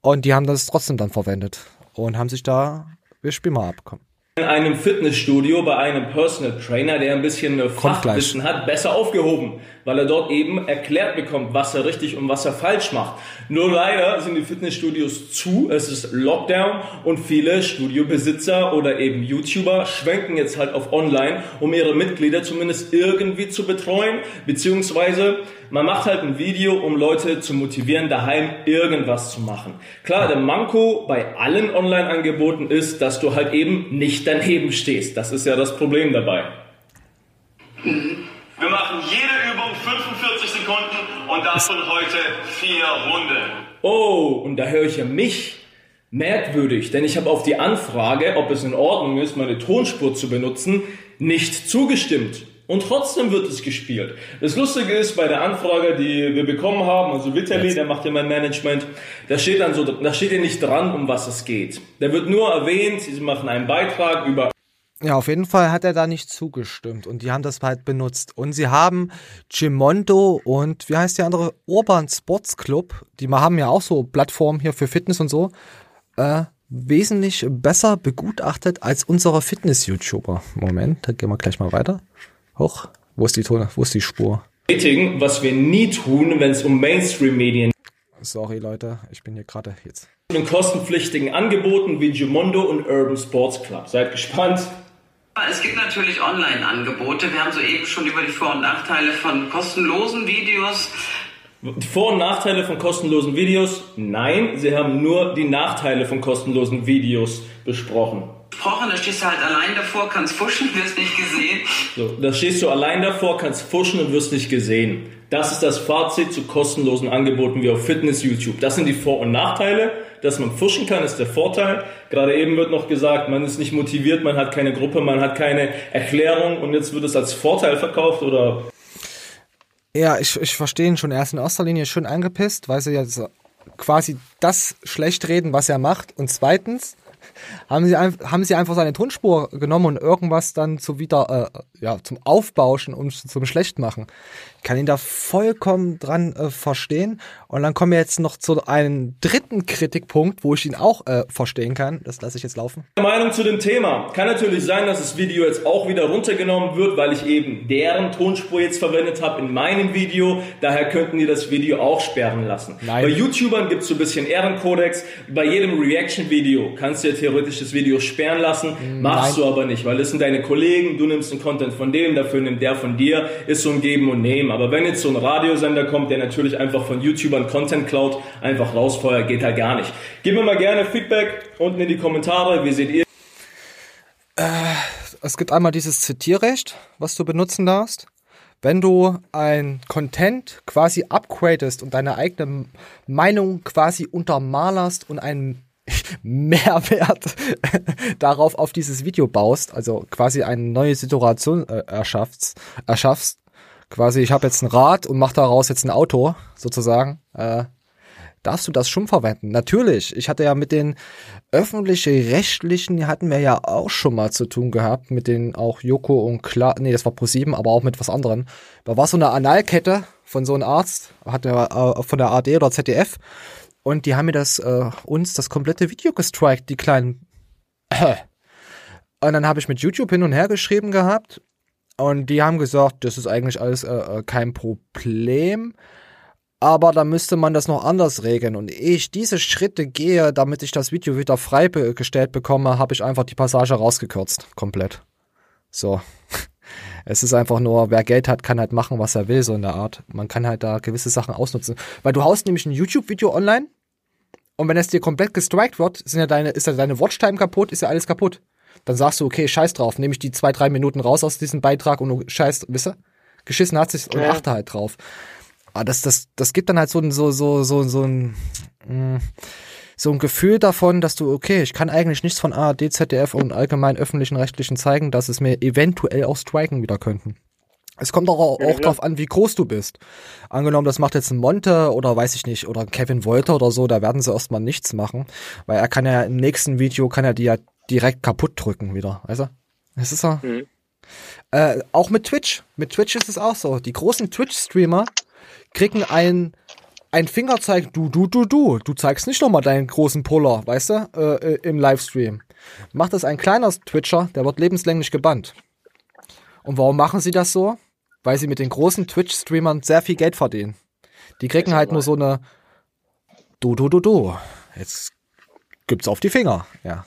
Und die haben das trotzdem dann verwendet und haben sich da, wir spielen mal ab, komm. In einem Fitnessstudio bei einem Personal Trainer, der ein bisschen Fachwissen hat, besser aufgehoben, weil er dort eben erklärt bekommt, was er richtig und was er falsch macht. Nur leider sind die Fitnessstudios zu, es ist Lockdown und viele Studiobesitzer oder eben YouTuber schwenken jetzt halt auf Online, um ihre Mitglieder zumindest irgendwie zu betreuen, beziehungsweise man macht halt ein Video, um Leute zu motivieren, daheim irgendwas zu machen. Klar, der Manko bei allen Online-Angeboten ist, dass du halt eben nicht daneben stehst. Das ist ja das Problem dabei. Wir machen jede Übung 45 Sekunden und davon heute vier Runden. Oh, und da höre ich ja mich merkwürdig, denn ich habe auf die Anfrage, ob es in Ordnung ist, meine Tonspur zu benutzen, nicht zugestimmt. Und trotzdem wird es gespielt. Das Lustige ist, bei der Anfrage, die wir bekommen haben, also Vitali, der macht ja mein Management, da steht dann so, da steht ja nicht dran, um was es geht. Da wird nur erwähnt, sie machen einen Beitrag über ja, auf jeden Fall hat er da nicht zugestimmt und die haben das halt benutzt. Und sie haben Gimondo und wie heißt die andere? Urban Sports Club, die haben ja auch so Plattformen hier für Fitness und so, äh, wesentlich besser begutachtet als unsere Fitness-YouTuber. Moment, da gehen wir gleich mal weiter. Hoch. Wo ist die Tone? Wo ist die Spur? Was wir nie tun, wenn es um Mainstream-Medien Sorry, Leute, ich bin hier gerade jetzt. In kostenpflichtigen Angeboten wie Gimondo und Urban Sports Club. Seid gespannt. Es gibt natürlich Online-Angebote. Wir haben soeben schon über die Vor- und Nachteile von kostenlosen Videos. Die Vor- und Nachteile von kostenlosen Videos? Nein, sie haben nur die Nachteile von kostenlosen Videos besprochen gesprochen, da stehst du halt allein davor, kannst fuschen, wirst nicht gesehen. So, da stehst du allein davor, kannst fuschen und wirst nicht gesehen. Das ist das Fazit zu kostenlosen Angeboten wie auf Fitness YouTube. Das sind die Vor- und Nachteile. Dass man fuschen kann, ist der Vorteil. Gerade eben wird noch gesagt, man ist nicht motiviert, man hat keine Gruppe, man hat keine Erklärung und jetzt wird es als Vorteil verkauft oder ja, ich, ich verstehe ihn schon. Er ist in erster Linie schön angepisst, weil sie ja quasi das schlecht reden, was er macht. Und zweitens, haben sie, haben sie einfach seine Tonspur genommen und irgendwas dann zu wieder, äh, ja, zum Aufbauschen und zum Schlechtmachen. Ich kann ihn da vollkommen dran äh, verstehen. Und dann kommen wir jetzt noch zu einem dritten Kritikpunkt, wo ich ihn auch äh, verstehen kann. Das lasse ich jetzt laufen. Meinung zu dem Thema. Kann natürlich sein, dass das Video jetzt auch wieder runtergenommen wird, weil ich eben deren Tonspur jetzt verwendet habe in meinem Video. Daher könnten die das Video auch sperren lassen. Nein. Bei YouTubern gibt es so ein bisschen Ehrenkodex. Bei jedem Reaction-Video kannst du ja theoretisch das Video sperren lassen. Machst Nein. du aber nicht, weil das sind deine Kollegen. Du nimmst den Content von dem, dafür nimmt der von dir. Ist so ein Geben und Nehmen. Aber wenn jetzt so ein Radiosender kommt, der natürlich einfach von YouTubern Content klaut, einfach rausfeuert, geht halt gar nicht. Gib mir mal gerne Feedback unten in die Kommentare. Wie seht ihr? Äh, es gibt einmal dieses Zitierrecht, was du benutzen darfst. Wenn du ein Content quasi upgradest und deine eigene Meinung quasi untermalerst und einen Mehrwert darauf auf dieses Video baust, also quasi eine neue Situation äh, erschaffst, erschaffst, quasi, ich habe jetzt ein Rad und mache daraus jetzt ein Auto, sozusagen, äh, darfst du das schon verwenden. Natürlich, ich hatte ja mit den öffentlich-rechtlichen, hatten wir ja auch schon mal zu tun gehabt, mit den auch Joko und Klar, nee, das war Pro7, aber auch mit was anderem. Da war so eine Analkette von so einem Arzt, hat er äh, von der AD oder ZDF, und die haben mir das, äh, uns das komplette Video gestrikt, die kleinen. Und dann habe ich mit YouTube hin und her geschrieben gehabt und die haben gesagt, das ist eigentlich alles äh, äh, kein Problem. Aber da müsste man das noch anders regeln. Und ehe ich diese Schritte gehe, damit ich das Video wieder freigestellt bekomme, habe ich einfach die Passage rausgekürzt. Komplett. So. Es ist einfach nur, wer Geld hat, kann halt machen, was er will, so in der Art. Man kann halt da gewisse Sachen ausnutzen. Weil du haust nämlich ein YouTube-Video online und wenn es dir komplett gestrikt wird, sind ja deine, ist ja deine Watchtime kaputt, ist ja alles kaputt dann sagst du, okay, scheiß drauf, nehme ich die zwei, drei Minuten raus aus diesem Beitrag und du scheiß, wisst ihr? Geschissen hat sich und ja. achte halt drauf. Aber das, das, das gibt dann halt so ein, so, so, so, so ein, mm, so ein Gefühl davon, dass du, okay, ich kann eigentlich nichts von ARD, ZDF und allgemein öffentlichen Rechtlichen zeigen, dass es mir eventuell auch striken wieder könnten. Es kommt auch, auch ja, ja. drauf an, wie groß du bist. Angenommen, das macht jetzt ein Monte oder weiß ich nicht, oder Kevin Wolter oder so, da werden sie erstmal nichts machen, weil er kann ja im nächsten Video, kann er die ja direkt kaputt drücken wieder, weißt du? Das ist so. Mhm. Äh, auch mit Twitch. Mit Twitch ist es auch so. Die großen Twitch-Streamer kriegen ein, ein Fingerzeig, du, du, du, du. Du zeigst nicht nochmal deinen großen Puller, weißt du, äh, äh, im Livestream. Macht das ein kleiner Twitcher, der wird lebenslänglich gebannt. Und warum machen sie das so? Weil sie mit den großen Twitch-Streamern sehr viel Geld verdienen. Die kriegen halt nur so eine Du, du, du, du. Jetzt gibt's auf die Finger, ja.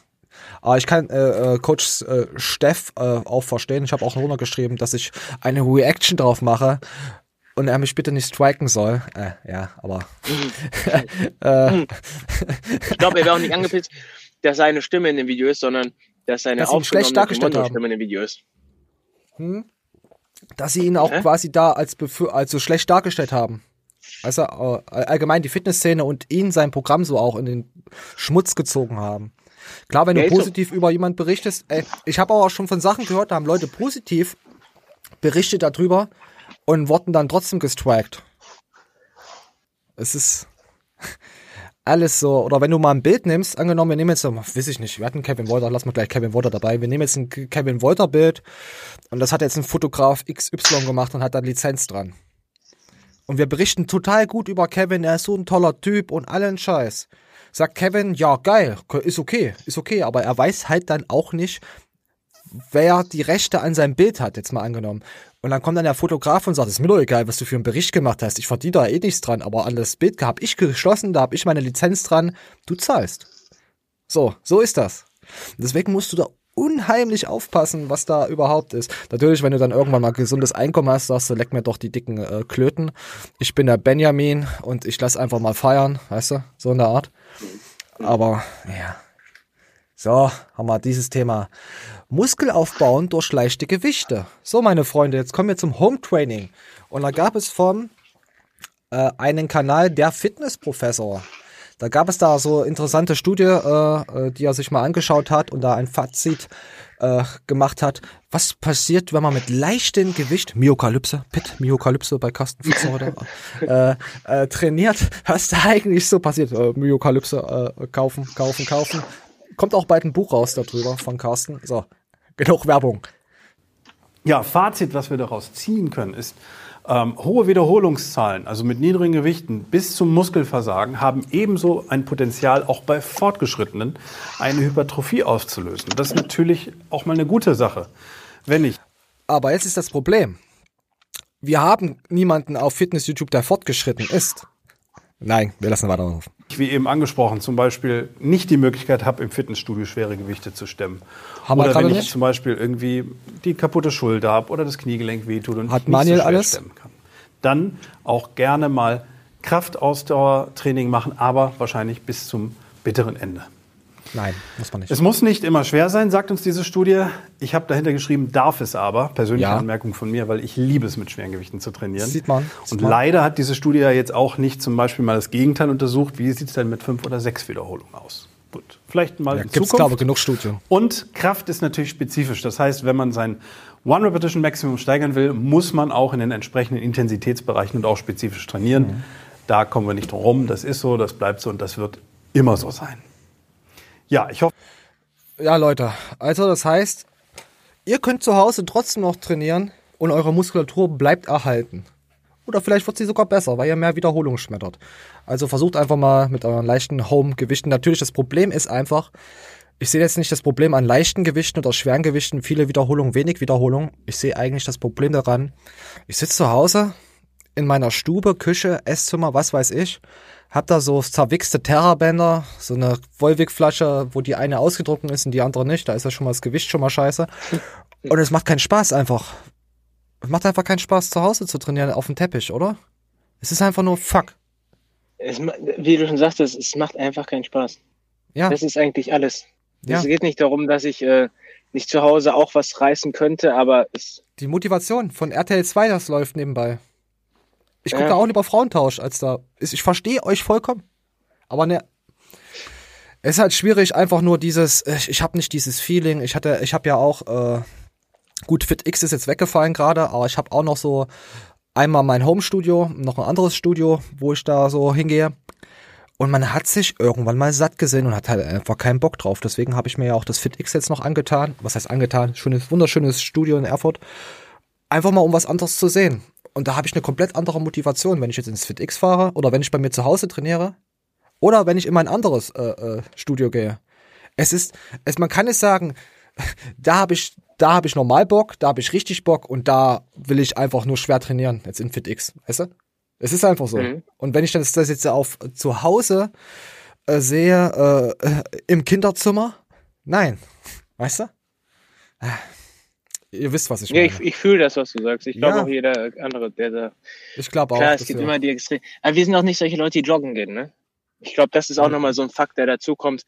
Aber ich kann äh, äh, Coach äh, Steff äh, auch verstehen. Ich habe auch runtergeschrieben, dass ich eine Reaction drauf mache und er mich bitte nicht striken soll. Äh, ja, aber. äh, ich glaube, er wäre auch nicht angepisst, dass seine Stimme in dem Video ist, sondern dass seine dass schlecht dargestellt haben. Stimme in dem Video ist. Hm? Dass sie ihn auch Hä? quasi da als, als so schlecht dargestellt haben. Also allgemein die Fitnessszene und ihn sein Programm so auch in den Schmutz gezogen haben. Klar, wenn du positiv über jemand berichtest, ey, ich habe auch schon von Sachen gehört, da haben Leute positiv berichtet darüber und wurden dann trotzdem gestrikt. Es ist alles so, oder wenn du mal ein Bild nimmst, angenommen, wir nehmen jetzt, weiß ich nicht, wir hatten Kevin Wolter, lass mal gleich Kevin Wolter dabei, wir nehmen jetzt ein Kevin Wolter Bild und das hat jetzt ein Fotograf XY gemacht und hat da Lizenz dran. Und wir berichten total gut über Kevin, er ist so ein toller Typ und allen Scheiß. Sagt Kevin, ja, geil, ist okay, ist okay, aber er weiß halt dann auch nicht, wer die Rechte an seinem Bild hat, jetzt mal angenommen. Und dann kommt dann der Fotograf und sagt, ist mir doch egal, was du für einen Bericht gemacht hast. Ich verdiene da eh nichts dran, aber an das Bild habe ich geschlossen, da habe ich meine Lizenz dran, du zahlst. So, so ist das. Deswegen musst du da unheimlich aufpassen, was da überhaupt ist. Natürlich, wenn du dann irgendwann mal gesundes Einkommen hast, sagst du, leck mir doch die dicken äh, Klöten. Ich bin der Benjamin und ich lass einfach mal feiern, weißt du, so in der Art. Aber, ja. So, haben wir dieses Thema. Muskel aufbauen durch leichte Gewichte. So, meine Freunde, jetzt kommen wir zum Home Training. Und da gab es von äh, einen Kanal, der Fitnessprofessor. Da gab es da so interessante Studie, äh, äh, die er sich mal angeschaut hat und da ein Fazit äh, gemacht hat. Was passiert, wenn man mit leichtem Gewicht, Myokalypse, Pit, Myokalypse bei Carsten Fuchs oder äh, äh, trainiert? Was da eigentlich so passiert? Äh, Myokalypse äh, kaufen, kaufen, kaufen. Kommt auch bald ein Buch raus darüber von Carsten. So, genug Werbung. Ja, Fazit, was wir daraus ziehen können, ist, ähm, hohe Wiederholungszahlen, also mit niedrigen Gewichten bis zum Muskelversagen, haben ebenso ein Potenzial, auch bei Fortgeschrittenen eine Hypertrophie auszulösen. Das ist natürlich auch mal eine gute Sache. Wenn nicht. Aber jetzt ist das Problem. Wir haben niemanden auf Fitness-YouTube, der fortgeschritten ist. Nein, wir lassen weiter auf. Wie eben angesprochen, zum Beispiel nicht die Möglichkeit habe, im Fitnessstudio schwere Gewichte zu stemmen. Haben oder wenn ich nicht? zum Beispiel irgendwie die kaputte Schulter habe oder das Kniegelenk wehtut und Hat ich nicht Manuel so schwer alles? stemmen kann. Dann auch gerne mal Kraftausdauertraining machen, aber wahrscheinlich bis zum bitteren Ende. Nein, muss man nicht. Es muss nicht immer schwer sein, sagt uns diese Studie. Ich habe dahinter geschrieben, darf es aber. Persönliche Ja. Anmerkung von mir, weil ich liebe es, mit schweren Gewichten zu trainieren. Sieht man, sieht Und man. leider hat diese Studie ja jetzt auch nicht zum Beispiel mal das Gegenteil untersucht. Wie sieht es denn mit fünf oder sechs Wiederholungen aus? Gut, vielleicht mal Ja, in gibt's, Zukunft. glaube genug Studien. Und Kraft ist natürlich spezifisch. Das heißt, wenn man sein One Repetition Maximum steigern will, muss man auch in den entsprechenden Intensitätsbereichen und auch spezifisch trainieren. Mhm. Da kommen wir nicht drum rum. Das ist so, das bleibt so und das wird immer so sein. Ja, ich hoffe. Ja, Leute, also das heißt, ihr könnt zu Hause trotzdem noch trainieren und eure Muskulatur bleibt erhalten. Oder vielleicht wird sie sogar besser, weil ihr mehr Wiederholung schmettert. Also versucht einfach mal mit euren leichten Home-Gewichten. Natürlich, das Problem ist einfach, ich sehe jetzt nicht das Problem an leichten Gewichten oder schweren Gewichten, viele Wiederholungen, wenig Wiederholung. Ich sehe eigentlich das Problem daran, ich sitze zu Hause in meiner Stube, Küche, Esszimmer, was weiß ich, hab da so zerwichste Terrabänder, so eine Volvic-Flasche, wo die eine ausgedruckt ist und die andere nicht. Da ist ja schon mal das Gewicht schon mal scheiße. Und es macht keinen Spaß einfach. Es macht einfach keinen Spaß, zu Hause zu trainieren auf dem Teppich, oder? Es ist einfach nur fuck. Es, wie du schon sagtest, es macht einfach keinen Spaß. Ja. Das ist eigentlich alles. Ja. Es geht nicht darum, dass ich äh, nicht zu Hause auch was reißen könnte, aber es, Die Motivation von RTL 2, das läuft nebenbei. Ich gucke da auch lieber Frauentausch, als da. Ich verstehe euch vollkommen. Aber ne. Es ist halt schwierig, einfach nur dieses, ich, ich habe nicht dieses Feeling. Ich hatte, ich habe ja auch, äh, gut, FitX ist jetzt weggefallen gerade, aber ich habe auch noch so einmal mein Home-Studio, noch ein anderes Studio, wo ich da so hingehe. Und man hat sich irgendwann mal satt gesehen und hat halt einfach keinen Bock drauf. Deswegen habe ich mir ja auch das FitX jetzt noch angetan. Was heißt angetan? Schönes, wunderschönes Studio in Erfurt. Einfach mal, um was anderes zu sehen. Und da habe ich eine komplett andere Motivation, wenn ich jetzt ins FitX fahre oder wenn ich bei mir zu Hause trainiere oder wenn ich in mein anderes äh, äh, Studio gehe. Es ist, es, man kann es sagen, da habe ich, da habe ich normal Bock, da habe ich richtig Bock und da will ich einfach nur schwer trainieren, jetzt in FitX, weißt du? Es ist einfach so. Mhm. Und wenn ich das, das jetzt auf zu Hause äh, sehe, äh, im Kinderzimmer, nein, weißt du? Ihr wisst, was ich meine. Ja, ich, ich fühle das, was du sagst. Ich glaube ja. auch jeder andere, der da. Ich glaube auch. Klar, es gibt immer die Extrem. Aber wir sind auch nicht solche Leute, die joggen gehen, ne? Ich glaube, das ist auch ja. nochmal so ein Fakt, der dazukommt.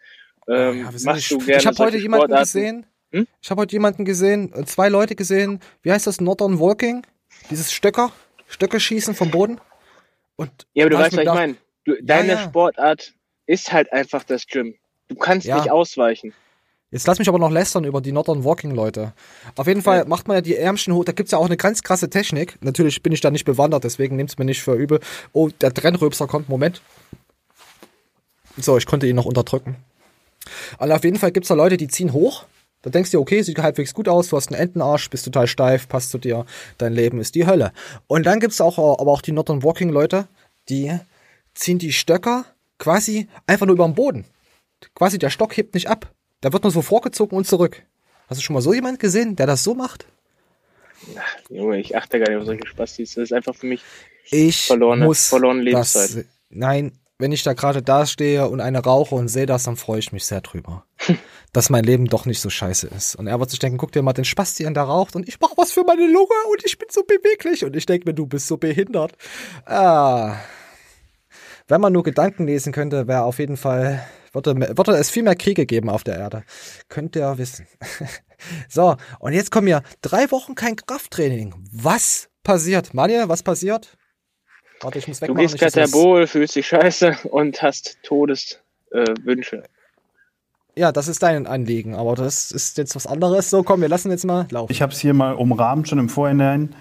Ähm, ja, machst du gerne ich habe heute jemanden Sportarten? gesehen. Hm? Ich habe heute jemanden gesehen, äh, zwei Leute gesehen. Wie heißt das? Northern Walking? Dieses Stöcker, Stöcke schießen vom Boden. Und ja, aber du weißt, was ich meine. Deine Sportart ist halt einfach das Gym. Du kannst nicht ausweichen. Jetzt lass mich aber noch lästern über die Northern Walking Leute. Auf jeden Fall macht man ja die Ärmchen hoch. Da gibt's ja auch eine ganz krasse Technik. Natürlich bin ich da nicht bewandert, deswegen nehmt's mir nicht für übel. Oh, der Trennröpser kommt. Moment. So, ich konnte ihn noch unterdrücken. Aber auf jeden Fall gibt's da Leute, die ziehen hoch. Da denkst du, okay, sieht halbwegs gut aus, du hast einen Entenarsch, bist total steif, passt zu dir, dein Leben ist die Hölle. Und dann gibt's auch, aber auch die Northern Walking Leute, die ziehen die Stöcker quasi einfach nur über den Boden. Quasi der Stock hebt nicht ab. Da wird nur so vorgezogen und zurück. Hast du schon mal so jemand gesehen, der das so macht? Ach, Junge, ich achte gar nicht auf solche Spastis. Das ist einfach für mich ich verlorene, muss verlorene Lebenszeit. Das, nein, wenn ich da gerade da stehe und eine rauche und sehe das, dann freue ich mich sehr drüber. dass mein Leben doch nicht so scheiße ist. Und er wird sich denken, guck dir mal den Spasti an, der raucht und ich mache was für meine Lunge und ich bin so beweglich. Und ich denke mir, du bist so behindert. Ah. Wenn man nur Gedanken lesen könnte, wäre auf jeden Fall würde, würde es viel mehr Kriege geben auf der Erde. Könnt ihr wissen. so, und jetzt kommen ja drei Wochen kein Krafttraining. Was passiert? Manja, was passiert? Warte, ich muss wegmachen. Du gehst Katabol, fühlst dich scheiße und hast Todeswünsche. Äh, ja, das ist dein Anliegen, aber das ist jetzt was anderes. So, komm, wir lassen jetzt mal laufen. Ich habe es hier mal umrahmt, schon im Vorhinein,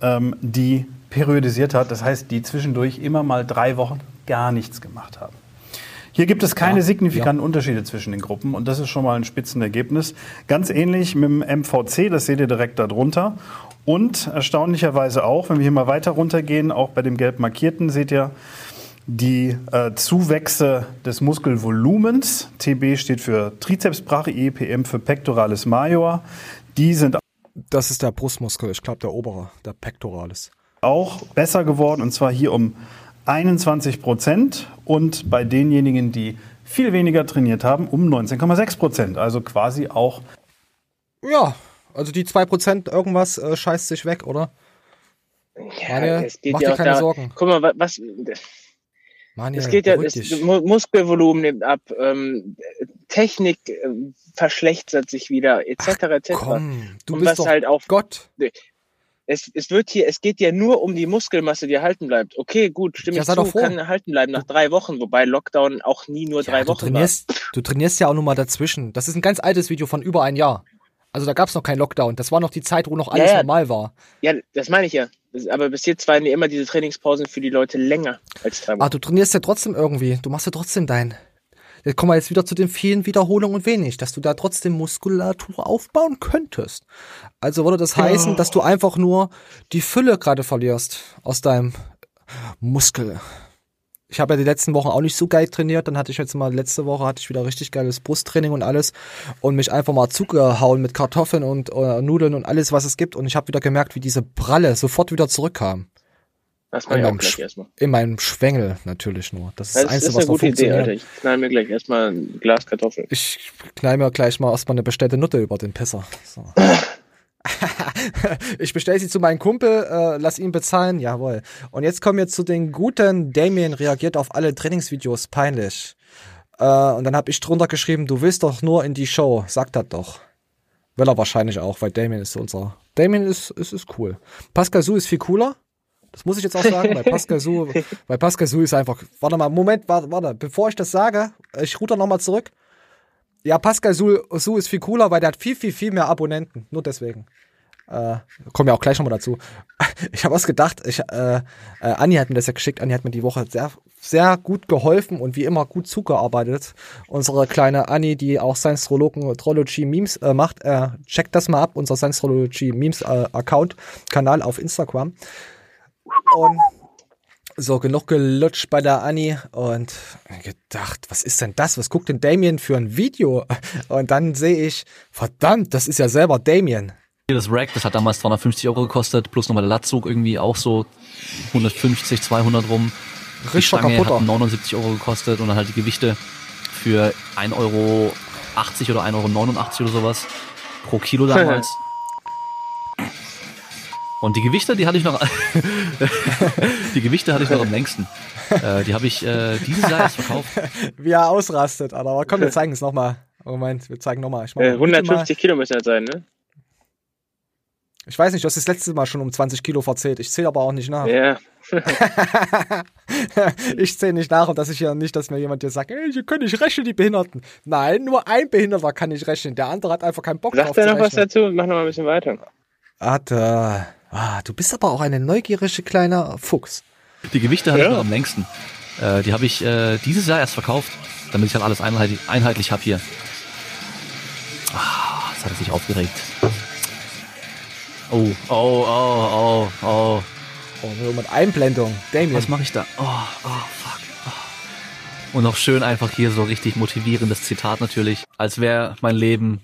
ähm, die periodisiert hat. Das heißt, die zwischendurch immer mal drei Wochen gar nichts gemacht haben. Hier gibt es keine ja, signifikanten ja. Unterschiede zwischen den Gruppen und das ist schon mal ein Spitzenergebnis. Ganz ähnlich mit dem MVC, das seht ihr direkt darunter. Und erstaunlicherweise auch, wenn wir hier mal weiter runtergehen, auch bei dem gelb markierten seht ihr die äh, Zuwächse des Muskelvolumens. TB steht für Trizeps brachii, PM für Pectoralis major. Die sind das ist der Brustmuskel, ich glaube der obere, der Pectoralis. Auch besser geworden und zwar hier um 21 Prozent und bei denjenigen, die viel weniger trainiert haben, um 19,6 Prozent. Also quasi auch. Ja, also die 2 Prozent irgendwas äh, scheißt sich weg, oder? Ja, Manje, es geht mach ja dir keine da, Sorgen. Guck mal, was. Manje, es geht ja, das Muskelvolumen nimmt ab, ähm, Technik äh, verschlechtert sich wieder, etc. etc. Komm, du Und bist was doch halt auch Gott es, es wird hier, es geht ja nur um die Muskelmasse, die erhalten bleibt. Okay, gut, stimme ja, ich zu, kann erhalten bleiben nach drei Wochen, wobei Lockdown auch nie nur ja, drei Wochen trainierst, war. Du trainierst ja auch nur mal dazwischen. Das ist ein ganz altes Video von über ein Jahr. Also da gab es noch keinen Lockdown. Das war noch die Zeit, wo noch alles ja, normal war. Ja, das meine ich ja. Aber bis jetzt waren ja immer diese Trainingspausen für die Leute länger als drei Wochen. Ah, du trainierst ja trotzdem irgendwie. Du machst ja trotzdem dein Jetzt kommen wir jetzt wieder zu den vielen Wiederholungen und wenig, dass du da trotzdem Muskulatur aufbauen könntest. Also würde das heißen, dass du einfach nur die Fülle gerade verlierst aus deinem Muskel. Ich habe ja die letzten Wochen auch nicht so geil trainiert. Dann hatte ich jetzt mal letzte Woche hatte ich wieder richtig geiles Brusttraining und alles und mich einfach mal zugehauen mit Kartoffeln und äh, Nudeln und alles, was es gibt. Und ich habe wieder gemerkt, wie diese Pralle sofort wieder zurückkam. Das in, meinem erstmal. in meinem Schwengel natürlich nur. Das ist das, das Einzige, ist eine was gute Idee, Alter. Ich knall mir gleich erstmal ein Glas Kartoffeln. Ich knall mir gleich mal erstmal eine bestellte Nutte über den Pisser. So. ich bestelle sie zu meinem Kumpel, äh, lass ihn bezahlen, jawohl. Und jetzt kommen wir zu den guten. Damien reagiert auf alle Trainingsvideos peinlich. Äh, und dann habe ich drunter geschrieben, du willst doch nur in die Show. Sag das doch. Will er wahrscheinlich auch, weil Damien ist unser. Damien ist, ist, ist cool. Pascal Su ist viel cooler. Das muss ich jetzt auch sagen, weil Pascal Su, weil Pascal Su ist einfach, warte mal, Moment, warte, warte, bevor ich das sage, ich ruder nochmal zurück. Ja, Pascal Su, Su ist viel cooler, weil der hat viel, viel, viel mehr Abonnenten. Nur deswegen. Äh, kommen wir auch gleich nochmal dazu. Ich habe was gedacht. Ich, äh, äh, Anni hat mir das ja geschickt. Anni hat mir die Woche sehr, sehr gut geholfen und wie immer gut zugearbeitet. Unsere kleine Anni, die auch Science Trology Memes äh, macht, äh, checkt das mal ab. Unser Science Trology Memes äh, Account, Kanal auf Instagram. Und So, genug gelutscht bei der Annie und gedacht, was ist denn das? Was guckt denn Damien für ein Video? Und dann sehe ich, verdammt, das ist ja selber Damien. Das Rack, das hat damals 250 Euro gekostet, plus nochmal der Latzug irgendwie auch so 150, 200 rum. Die Richtig Stange kaputter. hat 79 Euro gekostet und dann halt die Gewichte für 1,80 Euro oder 1,89 Euro oder sowas pro Kilo damals. Und die Gewichte, die hatte ich noch, die Gewichte hatte ich noch am längsten. Äh, die habe ich äh, dieses Jahr erst verkauft. Wie er ausrastet, Alter. Aber komm, wir zeigen es nochmal. Moment, wir zeigen nochmal. Äh, mal bitte 150 Kilo müssen das sein, ne? Ich weiß nicht, du hast das letzte Mal schon um 20 Kilo verzählt. Ich zähle aber auch nicht nach. Ja. ich zähle nicht nach und dass ich hier nicht, dass mir jemand hier sagt, ey, Sie können nicht rechnen, die Behinderten. Nein, nur ein Behinderter kann nicht rechnen. Der andere hat einfach keinen Bock drauf er zu noch was dazu? Mach noch mal ein bisschen weiter. Warte. Ah, du bist aber auch eine neugierige kleiner Fuchs. Die Gewichte hatte ich Ja. noch am längsten. Äh, die habe ich äh, dieses Jahr erst verkauft, damit ich halt alles einheitlich, einheitlich habe hier. Ah, das hat er sich aufgeregt. Oh, oh, oh, oh, oh. Oh, nur mit Einblendung. Damien. Was mache ich da? Oh, oh, fuck. Oh. Und noch schön einfach hier so richtig motivierendes Zitat natürlich, als wäre mein Leben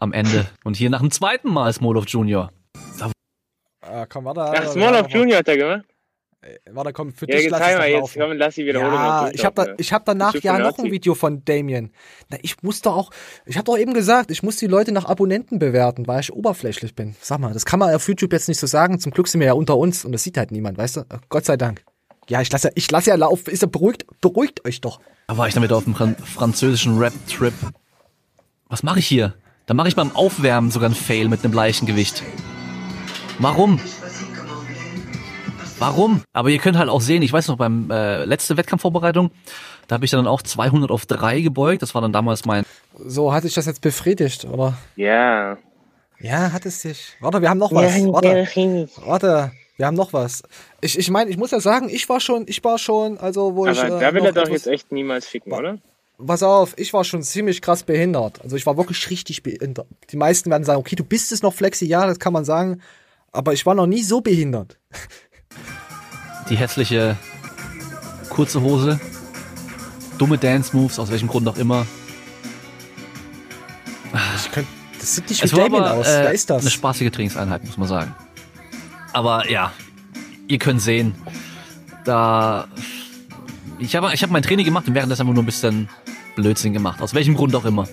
am Ende. Und hier nach dem zweiten Mal Smolov Junior. Ah, komm, warte. Ach, Small of Junior hat er gemacht? Warte, komm, für Ja, dich lass ich mal jetzt. laufen. Komm, lass die Wiederholung Ja, ich habe da, durchlaufen, ich hab danach ja noch ein Video von Damien. Na, ich muss doch auch, ich habe doch eben gesagt, ich muss die Leute nach Abonnenten bewerten, weil ich oberflächlich bin. Sag mal, das kann man auf YouTube jetzt nicht so sagen. Zum Glück sind wir ja unter uns und das sieht halt niemand, weißt du? Gott sei Dank. Ja, ich lasse ja, ich lasse ja laufen. Ist ja beruhigt, beruhigt euch doch. Da war ich damit auf dem fran französischen Rap-Trip. Was mache ich hier? Da mache ich beim Aufwärmen sogar einen Fail mit einem Leichengewicht. Warum? Warum? Aber ihr könnt halt auch sehen, ich weiß noch, beim äh, letzte Wettkampfvorbereitung, da habe ich dann auch 200 auf 3 gebeugt. Das war dann damals mein... So, hat sich das jetzt befriedigt, oder? Ja. Ja, hat es sich. Warte, wir haben noch was. Ja, Warte. Warte. Wir haben noch was. Ich, ich meine, ich muss ja sagen, ich war schon, ich war schon, also wo Aber ich. äh, da will noch er doch jetzt echt niemals ficken, oder? Pass auf, ich war schon ziemlich krass behindert. Also ich war wirklich richtig behindert. Die meisten werden sagen, okay, du bist es noch flexi, ja, das kann man sagen. Aber ich war noch nie so behindert. die hässliche kurze Hose, dumme Dance-Moves, aus welchem Grund auch immer. Ich könnte, das sieht nicht wie Damien aber aus. äh, Wer ist das? eine spaßige Trainingseinheit, muss man sagen. Aber ja, ihr könnt sehen, da ich habe ich hab mein Training gemacht und währenddessen einfach nur ein bisschen Blödsinn gemacht. Aus welchem Grund auch immer.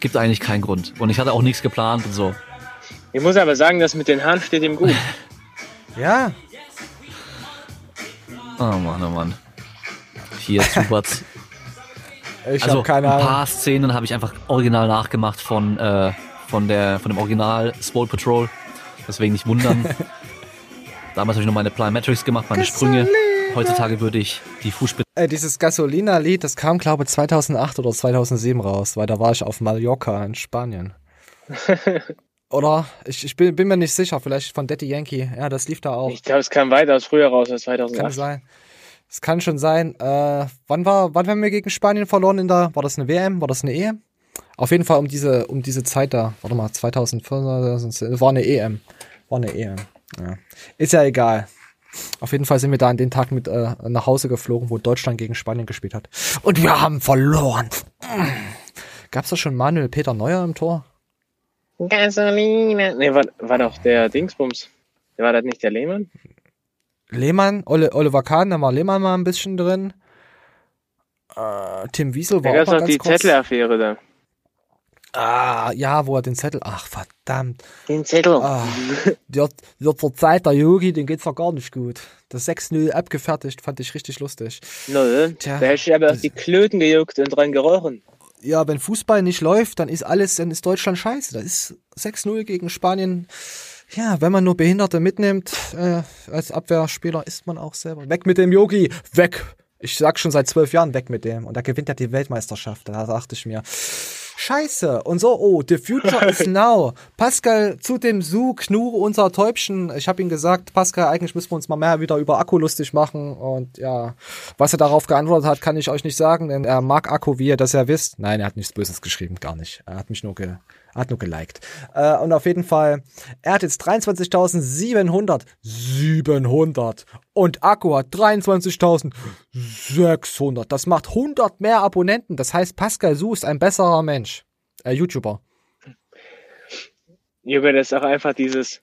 Gibt eigentlich keinen Grund. Und ich hatte auch nichts geplant und so. Ich muss aber sagen, das mit den Haaren steht ihm gut. Ja. Oh Mann, oh Mann. Hier Zubatz. Ich also hab keine ein Ahnung. paar Szenen habe ich einfach original nachgemacht von, äh, von, der, von dem Original Swole Patrol. Deswegen nicht wundern. Damals habe ich noch meine Plyometrics gemacht, meine Sprünge. Heutzutage würde ich die Fußspitze. Äh, dieses Gasolina-Lied, das kam, glaube ich, 2008 oder 2007 raus, weil da war ich auf Mallorca in Spanien. Oder? Ich, ich bin, bin mir nicht sicher, vielleicht von Daddy Yankee. Ja, das lief da auch. Ich glaube, es kam weitaus früher raus als 2008. Kann sein. Es kann schon sein. Äh, wann war, wann haben wir gegen Spanien verloren in der, war das eine WM? War das eine EM? Auf jeden Fall um diese, um diese Zeit da. Warte mal, 2004, war eine EM. War eine EM. Ja. Ist ja egal. Auf jeden Fall sind wir da an den Tag mit äh, nach Hause geflogen, wo Deutschland gegen Spanien gespielt hat. Und wir haben verloren. Gab's da schon Manuel Peter Neuer im Tor? Gasolina. Nee, war, war doch der Dingsbums. War das nicht der Lehmann? Lehmann, Ole, Oliver Kahn, da war Lehmann mal ein bisschen drin. Äh, Tim Wiesel Da war gab auch mal doch ganz die kurz. Zettelaffäre da. Ah, ja, wo er den Zettel. Ach, verdammt. Den Zettel. Ah, der, der zur Zeit der Yogi, den geht's doch gar nicht gut. Das 6-0 abgefertigt, fand ich richtig lustig. Nö, Tja, da hätte ich aber auf die Klöten gejuckt und dran gerochen. Ja, wenn Fußball nicht läuft, dann ist alles, dann ist Deutschland scheiße. Da ist 6-0 gegen Spanien. Ja, wenn man nur Behinderte mitnimmt, äh, als Abwehrspieler ist man auch selber. Weg mit dem Yogi! Weg! Ich sag schon seit zwölf Jahren weg mit dem. Und da gewinnt er die Weltmeisterschaft. Da dachte ich mir, Scheiße. Und so, oh, the future is now. Pascal zu dem Su, Knure, unser Täubchen. Ich habe ihm gesagt, Pascal, eigentlich müssen wir uns mal mehr wieder über Akku lustig machen. Und ja, was er darauf geantwortet hat, kann ich euch nicht sagen, denn er mag Akku, wie ihr das ja wisst. Nein, er hat nichts Böses geschrieben, gar nicht. Er hat mich nur ge Hat nur geliked. Äh, und auf jeden Fall, er hat jetzt 23.700. 700. Und Akku hat 23.600. Das macht 100 mehr Abonnenten. Das heißt, Pascal Su ist ein besserer Mensch. Äh, YouTuber. Junge, das ist auch einfach dieses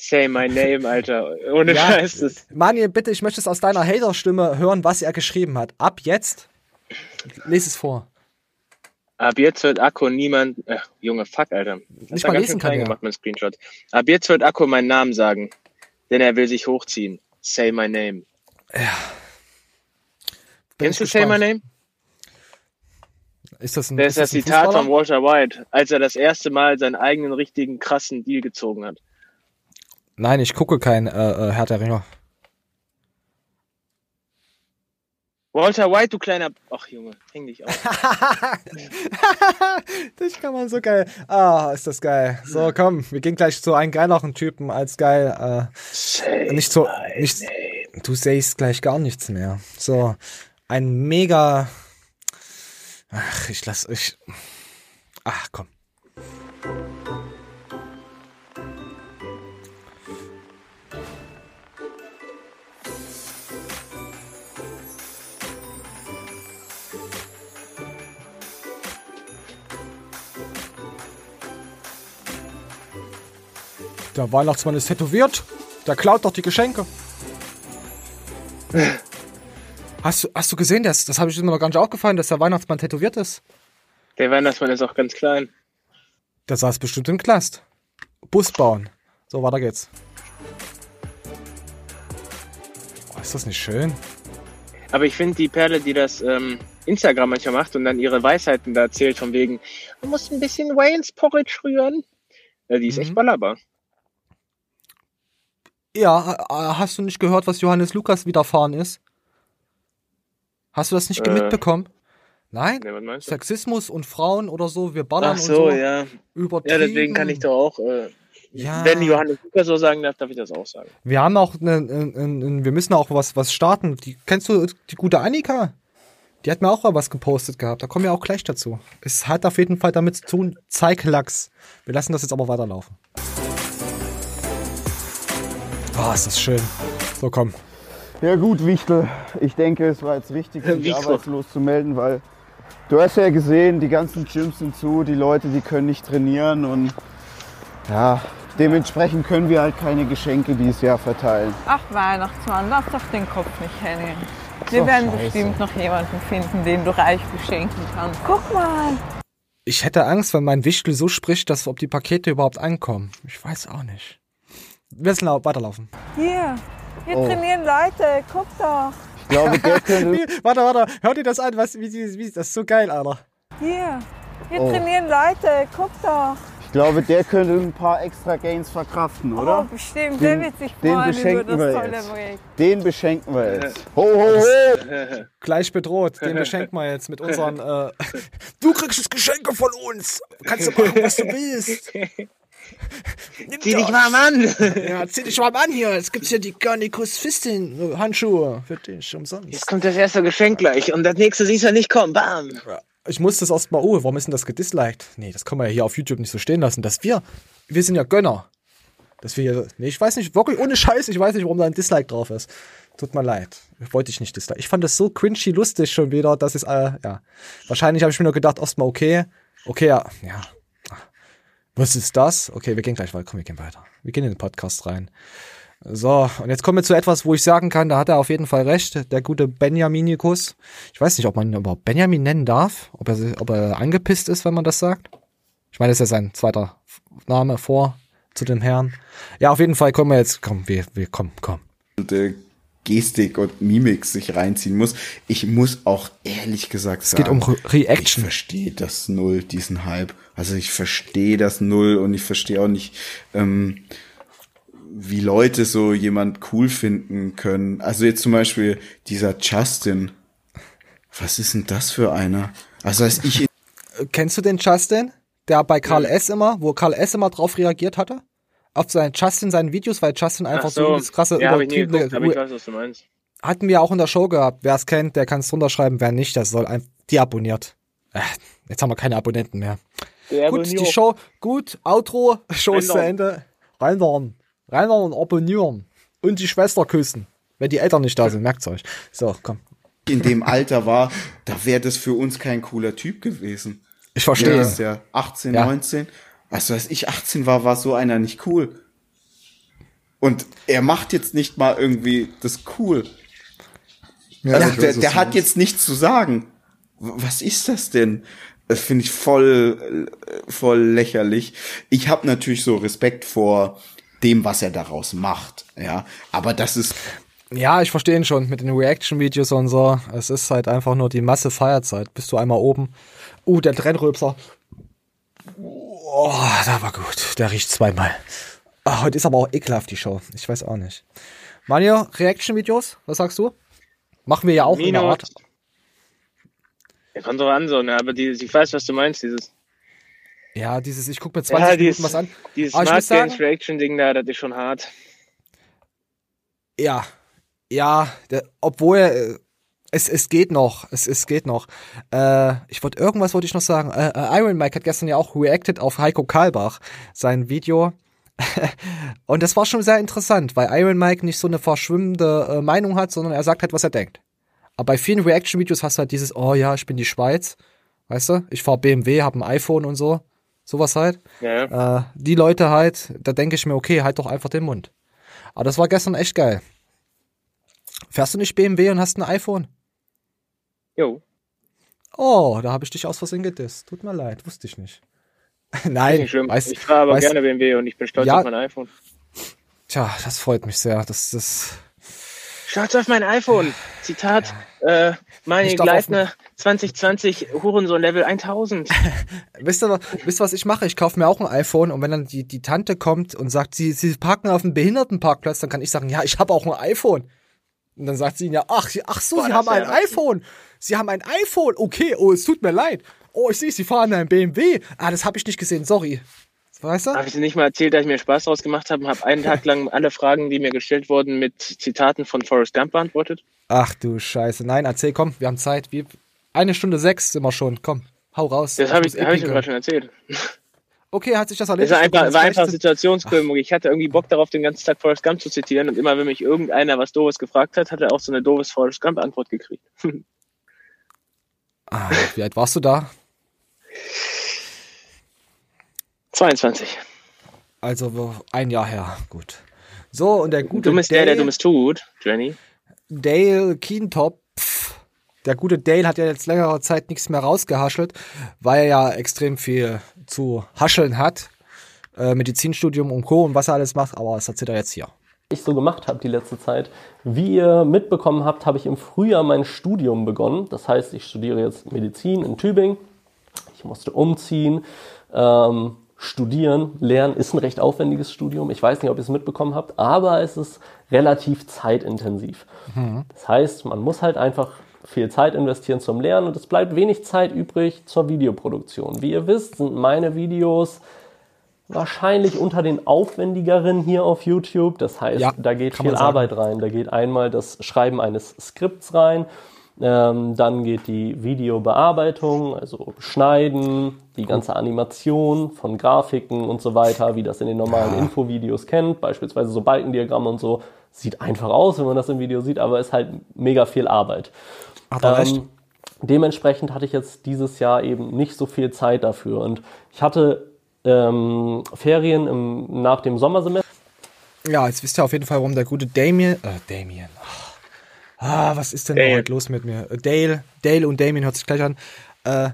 Say my name, Alter. Ohne ja, Scheiß. Das. Manuel, bitte, ich möchte es aus deiner Hater-Stimme hören, was er geschrieben hat. Ab jetzt, lese es vor. Ab jetzt wird Akku niemand. Ach, Junge, fuck, Alter. Das Nicht mal lesen kann, gemacht, mein Screenshot. Ab jetzt wird Akku meinen Namen sagen, denn er will sich hochziehen. Say my name. Ja. Bin Kennst du Say my name? Ist das ein, das ist das, das Zitat von Walter White, als er das erste Mal seinen eigenen richtigen krassen Deal gezogen hat. Nein, ich gucke kein äh, äh, der Ringer. Walter White, du kleiner. Ach Junge, häng dich auf. das kann man so geil. Ah, ist das geil. So, komm, wir gehen gleich zu einem geileren Typen als geil. Äh, nicht so. Nicht, du sagst gleich gar nichts mehr. So, ein mega. Ach, ich lass. Ich. Ach, komm. Der Weihnachtsmann ist tätowiert. Der klaut doch die Geschenke. Hast du, hast du gesehen, das, das habe ich mir noch gar nicht aufgefallen, dass der Weihnachtsmann tätowiert ist? Der Weihnachtsmann ist auch ganz klein. Der saß bestimmt im Knast. Bus bauen. So, weiter geht's. Oh, ist das nicht schön? Aber ich finde die Perle, die das ähm, Instagram manchmal macht und dann ihre Weisheiten da erzählt, von wegen, du musst ein bisschen Wayne's Porridge rühren. Ja, die ist mhm. echt ballerbar. Ja, äh, hast du nicht gehört, was Johannes Lukas widerfahren ist? Hast du das nicht äh, mitbekommen? Nein? Nee, Sexismus und Frauen oder so, wir ballern Ach so, und so. ja. Übertrieben. Ja, deswegen kann ich doch auch, äh, ja. wenn Johannes Lukas so sagen darf, darf ich das auch sagen. Wir haben auch, ne, ne, ne, wir müssen auch was, was starten. Die, kennst du die gute Annika? Die hat mir auch was gepostet gehabt. Da kommen wir auch gleich dazu. Es hat auf jeden Fall damit zu tun, zeig Lachs. Wir lassen das jetzt aber weiterlaufen. Ah, oh, ist das schön. So, komm. Ja gut, Wichtel. Ich denke, es war jetzt richtig, sich arbeitslos zu melden, weil du hast ja gesehen, die ganzen Gyms sind zu, die Leute, die können nicht trainieren und ja, dementsprechend können wir halt keine Geschenke dieses Jahr verteilen. Ach Weihnachtsmann, lass doch den Kopf nicht hängen. Wir werden scheiße. bestimmt noch jemanden finden, den du reich beschenken kannst. Guck mal. Ich hätte Angst, wenn mein Wichtel so spricht, dass ob die Pakete überhaupt ankommen. Ich weiß auch nicht. Wir müssen weiterlaufen. Hier, hier oh. trainieren Leute, guck doch. Ich glaube, der könnte... warte, warte, hör dir das an, was, wie, wie, das ist so geil, Alter. Hier, hier oh. trainieren Leute, guck doch. Ich glaube, der könnte ein paar extra Gains verkraften, oder? Oh, bestimmt, den, der wird sich freuen den beschenken über das tolle jetzt. Projekt. Den beschenken wir jetzt. Ho, ho, ho! Gleich bedroht, den beschenken wir jetzt mit unseren... Äh, du kriegst Geschenke von uns! Kannst du machen, was du willst! Zieh dich warm an. Ja, zieh dich warm an hier. Jetzt gibt's hier die Garnicus Fistin Handschuhe für dich umsonst. Jetzt kommt das erste Geschenk gleich und das nächste siehst du nicht kommen. Bam. Ich muss das erstmal, oh, warum ist denn das gedisliked? Nee, das kann man ja hier auf YouTube nicht so stehen lassen, dass wir, wir sind ja Gönner. Dass wir hier, nee, ich weiß nicht, wirklich ohne Scheiß, ich weiß nicht, warum da ein Dislike drauf ist. Tut mir leid. Wollte ich nicht dislike. Ich fand das so cringy lustig schon wieder, dass es, äh, ja. Wahrscheinlich habe ich mir nur gedacht, erstmal okay, okay, ja, ja, was ist das? Okay, wir gehen gleich weiter. Komm, wir gehen weiter. Wir gehen in den Podcast rein. So, und jetzt kommen wir zu etwas, wo ich sagen kann, da hat er auf jeden Fall recht. Der gute Benjaminikus. Ich weiß nicht, ob man ihn überhaupt Benjamin nennen darf, ob er, ob er angepisst ist, wenn man das sagt. Ich meine, das ist ja sein zweiter Name vor zu dem Herrn. Ja, auf jeden Fall kommen wir jetzt, komm, wir, wir, komm, komm. Der Gestik und Mimik sich reinziehen muss. Ich muss auch ehrlich gesagt sagen. Es geht um Reaction. Ich verstehe das null, diesen Hype. Also ich verstehe das null und ich verstehe auch nicht, ähm, wie Leute so jemand cool finden können. Also jetzt zum Beispiel dieser Justin. Was ist denn das für einer? Also als ich. Kennst du den Justin? Der bei Karl. S. immer, wo Karl S. immer drauf reagiert hatte? Auf seinen Justin seinen Videos, weil Justin einfach so, so das krasse ja, übertriebene. Ich, ich weiß, was du meinst. Hatten wir auch in der Show gehabt. Wer es kennt, der kann es drunter schreiben. Wer nicht, der soll einfach die abonniert. Äh, jetzt haben wir keine Abonnenten mehr. Gut, die Show, gut, Outro, Show ist zu Ende. Reindern, reindern, abonnieren. Und die Schwester küssen. Wenn die Eltern nicht da sind, merkt's euch. So, komm. In dem Alter war, da wäre das für uns kein cooler Typ gewesen. Ich verstehe. Ja, ist ja 18, ja. 19. Also als ich 18 war, war so einer nicht cool. Und er macht jetzt nicht mal irgendwie das cool. Ja, also der, der hat jetzt nichts zu sagen. Was ist das denn? Das finde ich voll, voll lächerlich. Ich habe natürlich so Respekt vor dem, was er daraus macht. Ja, aber das ist. Ja, ich verstehe ihn schon mit den Reaction-Videos und so. Es ist halt einfach nur die Masse Feierzeit. Bist du einmal oben. Uh, der Trennröpser. Oh, da war gut. Der riecht zweimal. Oh, heute ist aber auch ekelhaft die Show. Ich weiß auch nicht. Mario, Reaction-Videos? Was sagst du? Machen wir ja auch Mino. in der Art. Ja, kommt doch an, so, ne? aber die, ich weiß, was du meinst, dieses. Ja, dieses, ich guck mir 20 ja, Minuten dieses, was an. Dieses Smart Games Reaction-Ding da, das ist schon hart. Ja, ja, der, obwohl äh, es, es geht noch, es, es geht noch. Äh, ich wollte irgendwas wollte ich noch sagen. Äh, äh, Iron Mike hat gestern ja auch reacted auf Heiko Karlbach, sein Video. und das war schon sehr interessant, weil Iron Mike nicht so eine verschwimmende äh, Meinung hat, sondern er sagt halt, was er denkt. Aber bei vielen Reaction-Videos hast du halt dieses, oh ja, ich bin die Schweiz, weißt du? Ich fahr BMW, hab ein iPhone und so. Sowas halt. Ja, ja. Äh, die Leute halt, da denke ich mir, okay, halt doch einfach den Mund. Aber das war gestern echt geil. Fährst du nicht BMW und hast ein iPhone? Jo. Oh, da habe ich dich aus Versehen gedisst. Tut mir leid, wusste ich nicht. Nein, nicht schlimm. Weiß, ich fahre aber weiß, gerne BMW und ich bin stolz ja, auf mein iPhone. Tja, das freut mich sehr. Das, das Stolz auf mein iPhone. Zitat, ja. äh, meine Gleitner 2020 Hurensohn Level 1000. wisst, ihr, wisst ihr, was ich mache? Ich kaufe mir auch ein iPhone und wenn dann die, die Tante kommt und sagt, sie, sie parken auf einem Behindertenparkplatz, dann kann ich sagen, ja, ich habe auch ein iPhone. Und dann sagt sie ihnen ja, ach, ach so, Boah, Sie haben ein iPhone. Sie haben ein iPhone. Okay, oh, es tut mir leid. Oh, ich sehe, Sie fahren einen BMW. Ah, das habe ich nicht gesehen, sorry. Weißt du? Habe ich dir nicht mal erzählt, dass ich mir Spaß draus gemacht habe und habe einen Tag lang alle Fragen, die mir gestellt wurden, mit Zitaten von Forrest Gump beantwortet? Ach du Scheiße. Nein, erzähl, komm, wir haben Zeit. Wir, eine Stunde sechs sind wir schon. Komm, hau raus. Das habe ich, hab ich dir gerade schon erzählt. Okay, hat sich das erledigt? Es war einfach, war einfach Situationskomik. Ich hatte irgendwie Bock darauf, den ganzen Tag Forrest Gump zu zitieren und immer, wenn mich irgendeiner was Doofes gefragt hat, hat er auch so eine doofes Forrest Gump Antwort gekriegt. ah, wie alt warst du da? 22. Also ein Jahr her, gut. So, und der gute Dumm ist Dale, der, der dummes tut, Jenny. Dale Keentop der gute Dale hat ja jetzt längere Zeit nichts mehr rausgehaschelt, weil er ja extrem viel zu hascheln hat. Äh, Medizinstudium und Co. und was er alles macht, aber das erzählt er jetzt hier. Ich so gemacht habe die letzte Zeit. Wie ihr mitbekommen habt, habe ich im Frühjahr mein Studium begonnen. Das heißt, ich studiere jetzt Medizin in Tübingen. Ich musste umziehen. Ähm, studieren, lernen ist ein recht aufwendiges Studium. Ich weiß nicht, ob ihr es mitbekommen habt, aber es ist relativ zeitintensiv. Mhm. Das heißt, man muss halt einfach viel Zeit investieren zum Lernen und es bleibt wenig Zeit übrig zur Videoproduktion. Wie ihr wisst, sind meine Videos wahrscheinlich unter den aufwendigeren hier auf YouTube. Das heißt, ja, da geht viel Arbeit rein. Da geht einmal das Schreiben eines Skripts rein. Ähm, dann geht die Videobearbeitung, also Schneiden, die ganze Animation von Grafiken und so weiter, wie das in den normalen ja. Infovideos kennt, beispielsweise so Balkendiagramme und so. Sieht einfach aus, wenn man das im Video sieht, aber ist halt mega viel Arbeit. Er ähm, recht. Dementsprechend hatte ich jetzt dieses Jahr eben nicht so viel Zeit dafür. Und ich hatte ähm, Ferien im, nach dem Sommersemester. Ja, jetzt wisst ihr auf jeden Fall, warum der gute Damien, äh, Damien, ah, was ist denn Dale. heute los mit mir? Äh, Dale, Dale und Damien hört sich gleich an. Äh,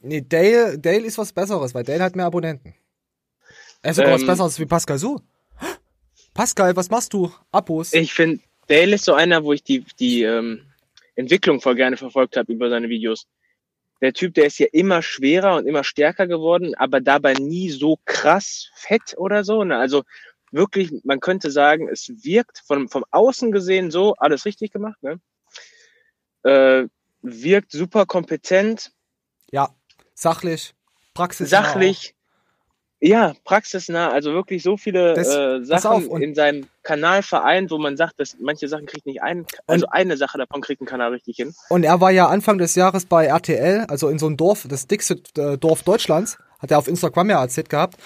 nee, Dale, Dale ist was Besseres, weil Dale hat mehr Abonnenten. Er ist sogar ähm, was Besseres wie Pascal Su. Pascal, was machst du? Abos? Ich finde, Dale ist so einer, wo ich die, die, ähm, Entwicklung voll gerne verfolgt habe über seine Videos. Der Typ, der ist ja immer schwerer und immer stärker geworden, aber dabei nie so krass fett oder so. Ne? Also wirklich, man könnte sagen, es wirkt von, vom Außen gesehen so, alles richtig gemacht, ne? Äh, wirkt super kompetent. Ja, sachlich, praxis. Sachlich, ja, praxisnah, also wirklich so viele das, äh, Sachen in seinem Kanal vereint, wo man sagt, dass manche Sachen kriegt nicht ein, also eine Sache davon kriegt ein Kanal richtig hin. Und er war ja Anfang des Jahres bei RTL, also in so einem Dorf, das dickste äh, Dorf Deutschlands, Hat er auf Instagram ja erzählt gehabt.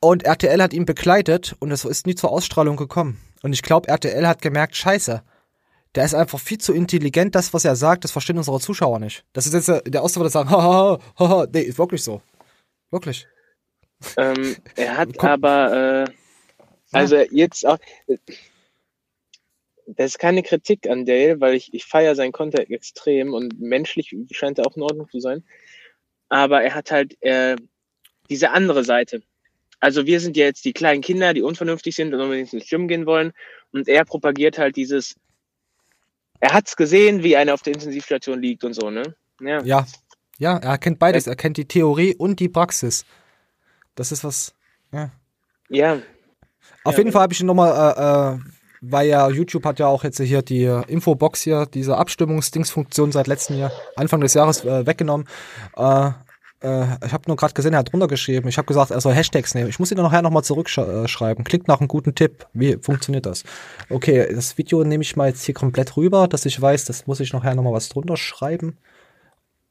Und RTL hat ihn begleitet und es ist nie zur Ausstrahlung gekommen. Und ich glaube, RTL hat gemerkt, scheiße, der ist einfach viel zu intelligent, das, was er sagt, das verstehen unsere Zuschauer nicht. Das ist jetzt der, Erste, der sagen, haha, haha, nee, ist wirklich so. Wirklich. Ähm, er hat Komm. aber, äh, also jetzt auch, das ist keine Kritik an Dale, weil ich, ich feiere seinen Content extrem und menschlich scheint er auch in Ordnung zu sein. Aber er hat halt äh, diese andere Seite. Also wir sind ja jetzt die kleinen Kinder, die unvernünftig sind und unbedingt ins Gym gehen wollen. Und er propagiert halt dieses, er hat's gesehen, wie einer auf der Intensivstation liegt und so, ne? Ja. Ja, ja er kennt beides. Er kennt die Theorie und die Praxis. Das ist was, ja. Ja. Auf ja, jeden Fall habe ich ihn nochmal, äh, äh, weil ja YouTube hat ja auch jetzt hier die Infobox hier, diese Abstimmungsdingsfunktion seit letztem Jahr, Anfang des Jahres äh, weggenommen. Äh, äh, ich habe nur gerade gesehen, er hat drunter geschrieben. Ich habe gesagt, er soll Hashtags nehmen. Ich muss ihn dann nachher nochmal zurückschreiben. Klickt nach einem guten Tipp. Wie funktioniert das? Okay, das Video nehme ich mal jetzt hier komplett rüber, dass ich weiß, das muss ich nachher nochmal was drunter schreiben.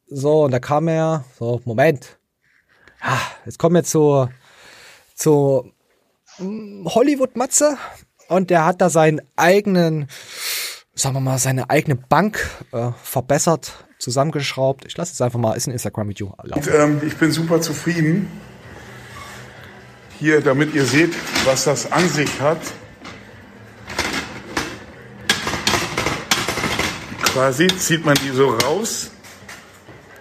So, und da kam er. So, Moment. Ja, jetzt kommen wir zu, zu hm, Hollywood-Matze. Und der hat da seinen eigenen, sagen wir mal, seine eigene Bank äh, verbessert zusammengeschraubt. Ich lasse es einfach mal, ist ein Instagram-Video. Ähm, ich bin super zufrieden. Hier, damit ihr seht, was das an sich hat. Quasi zieht man die so raus.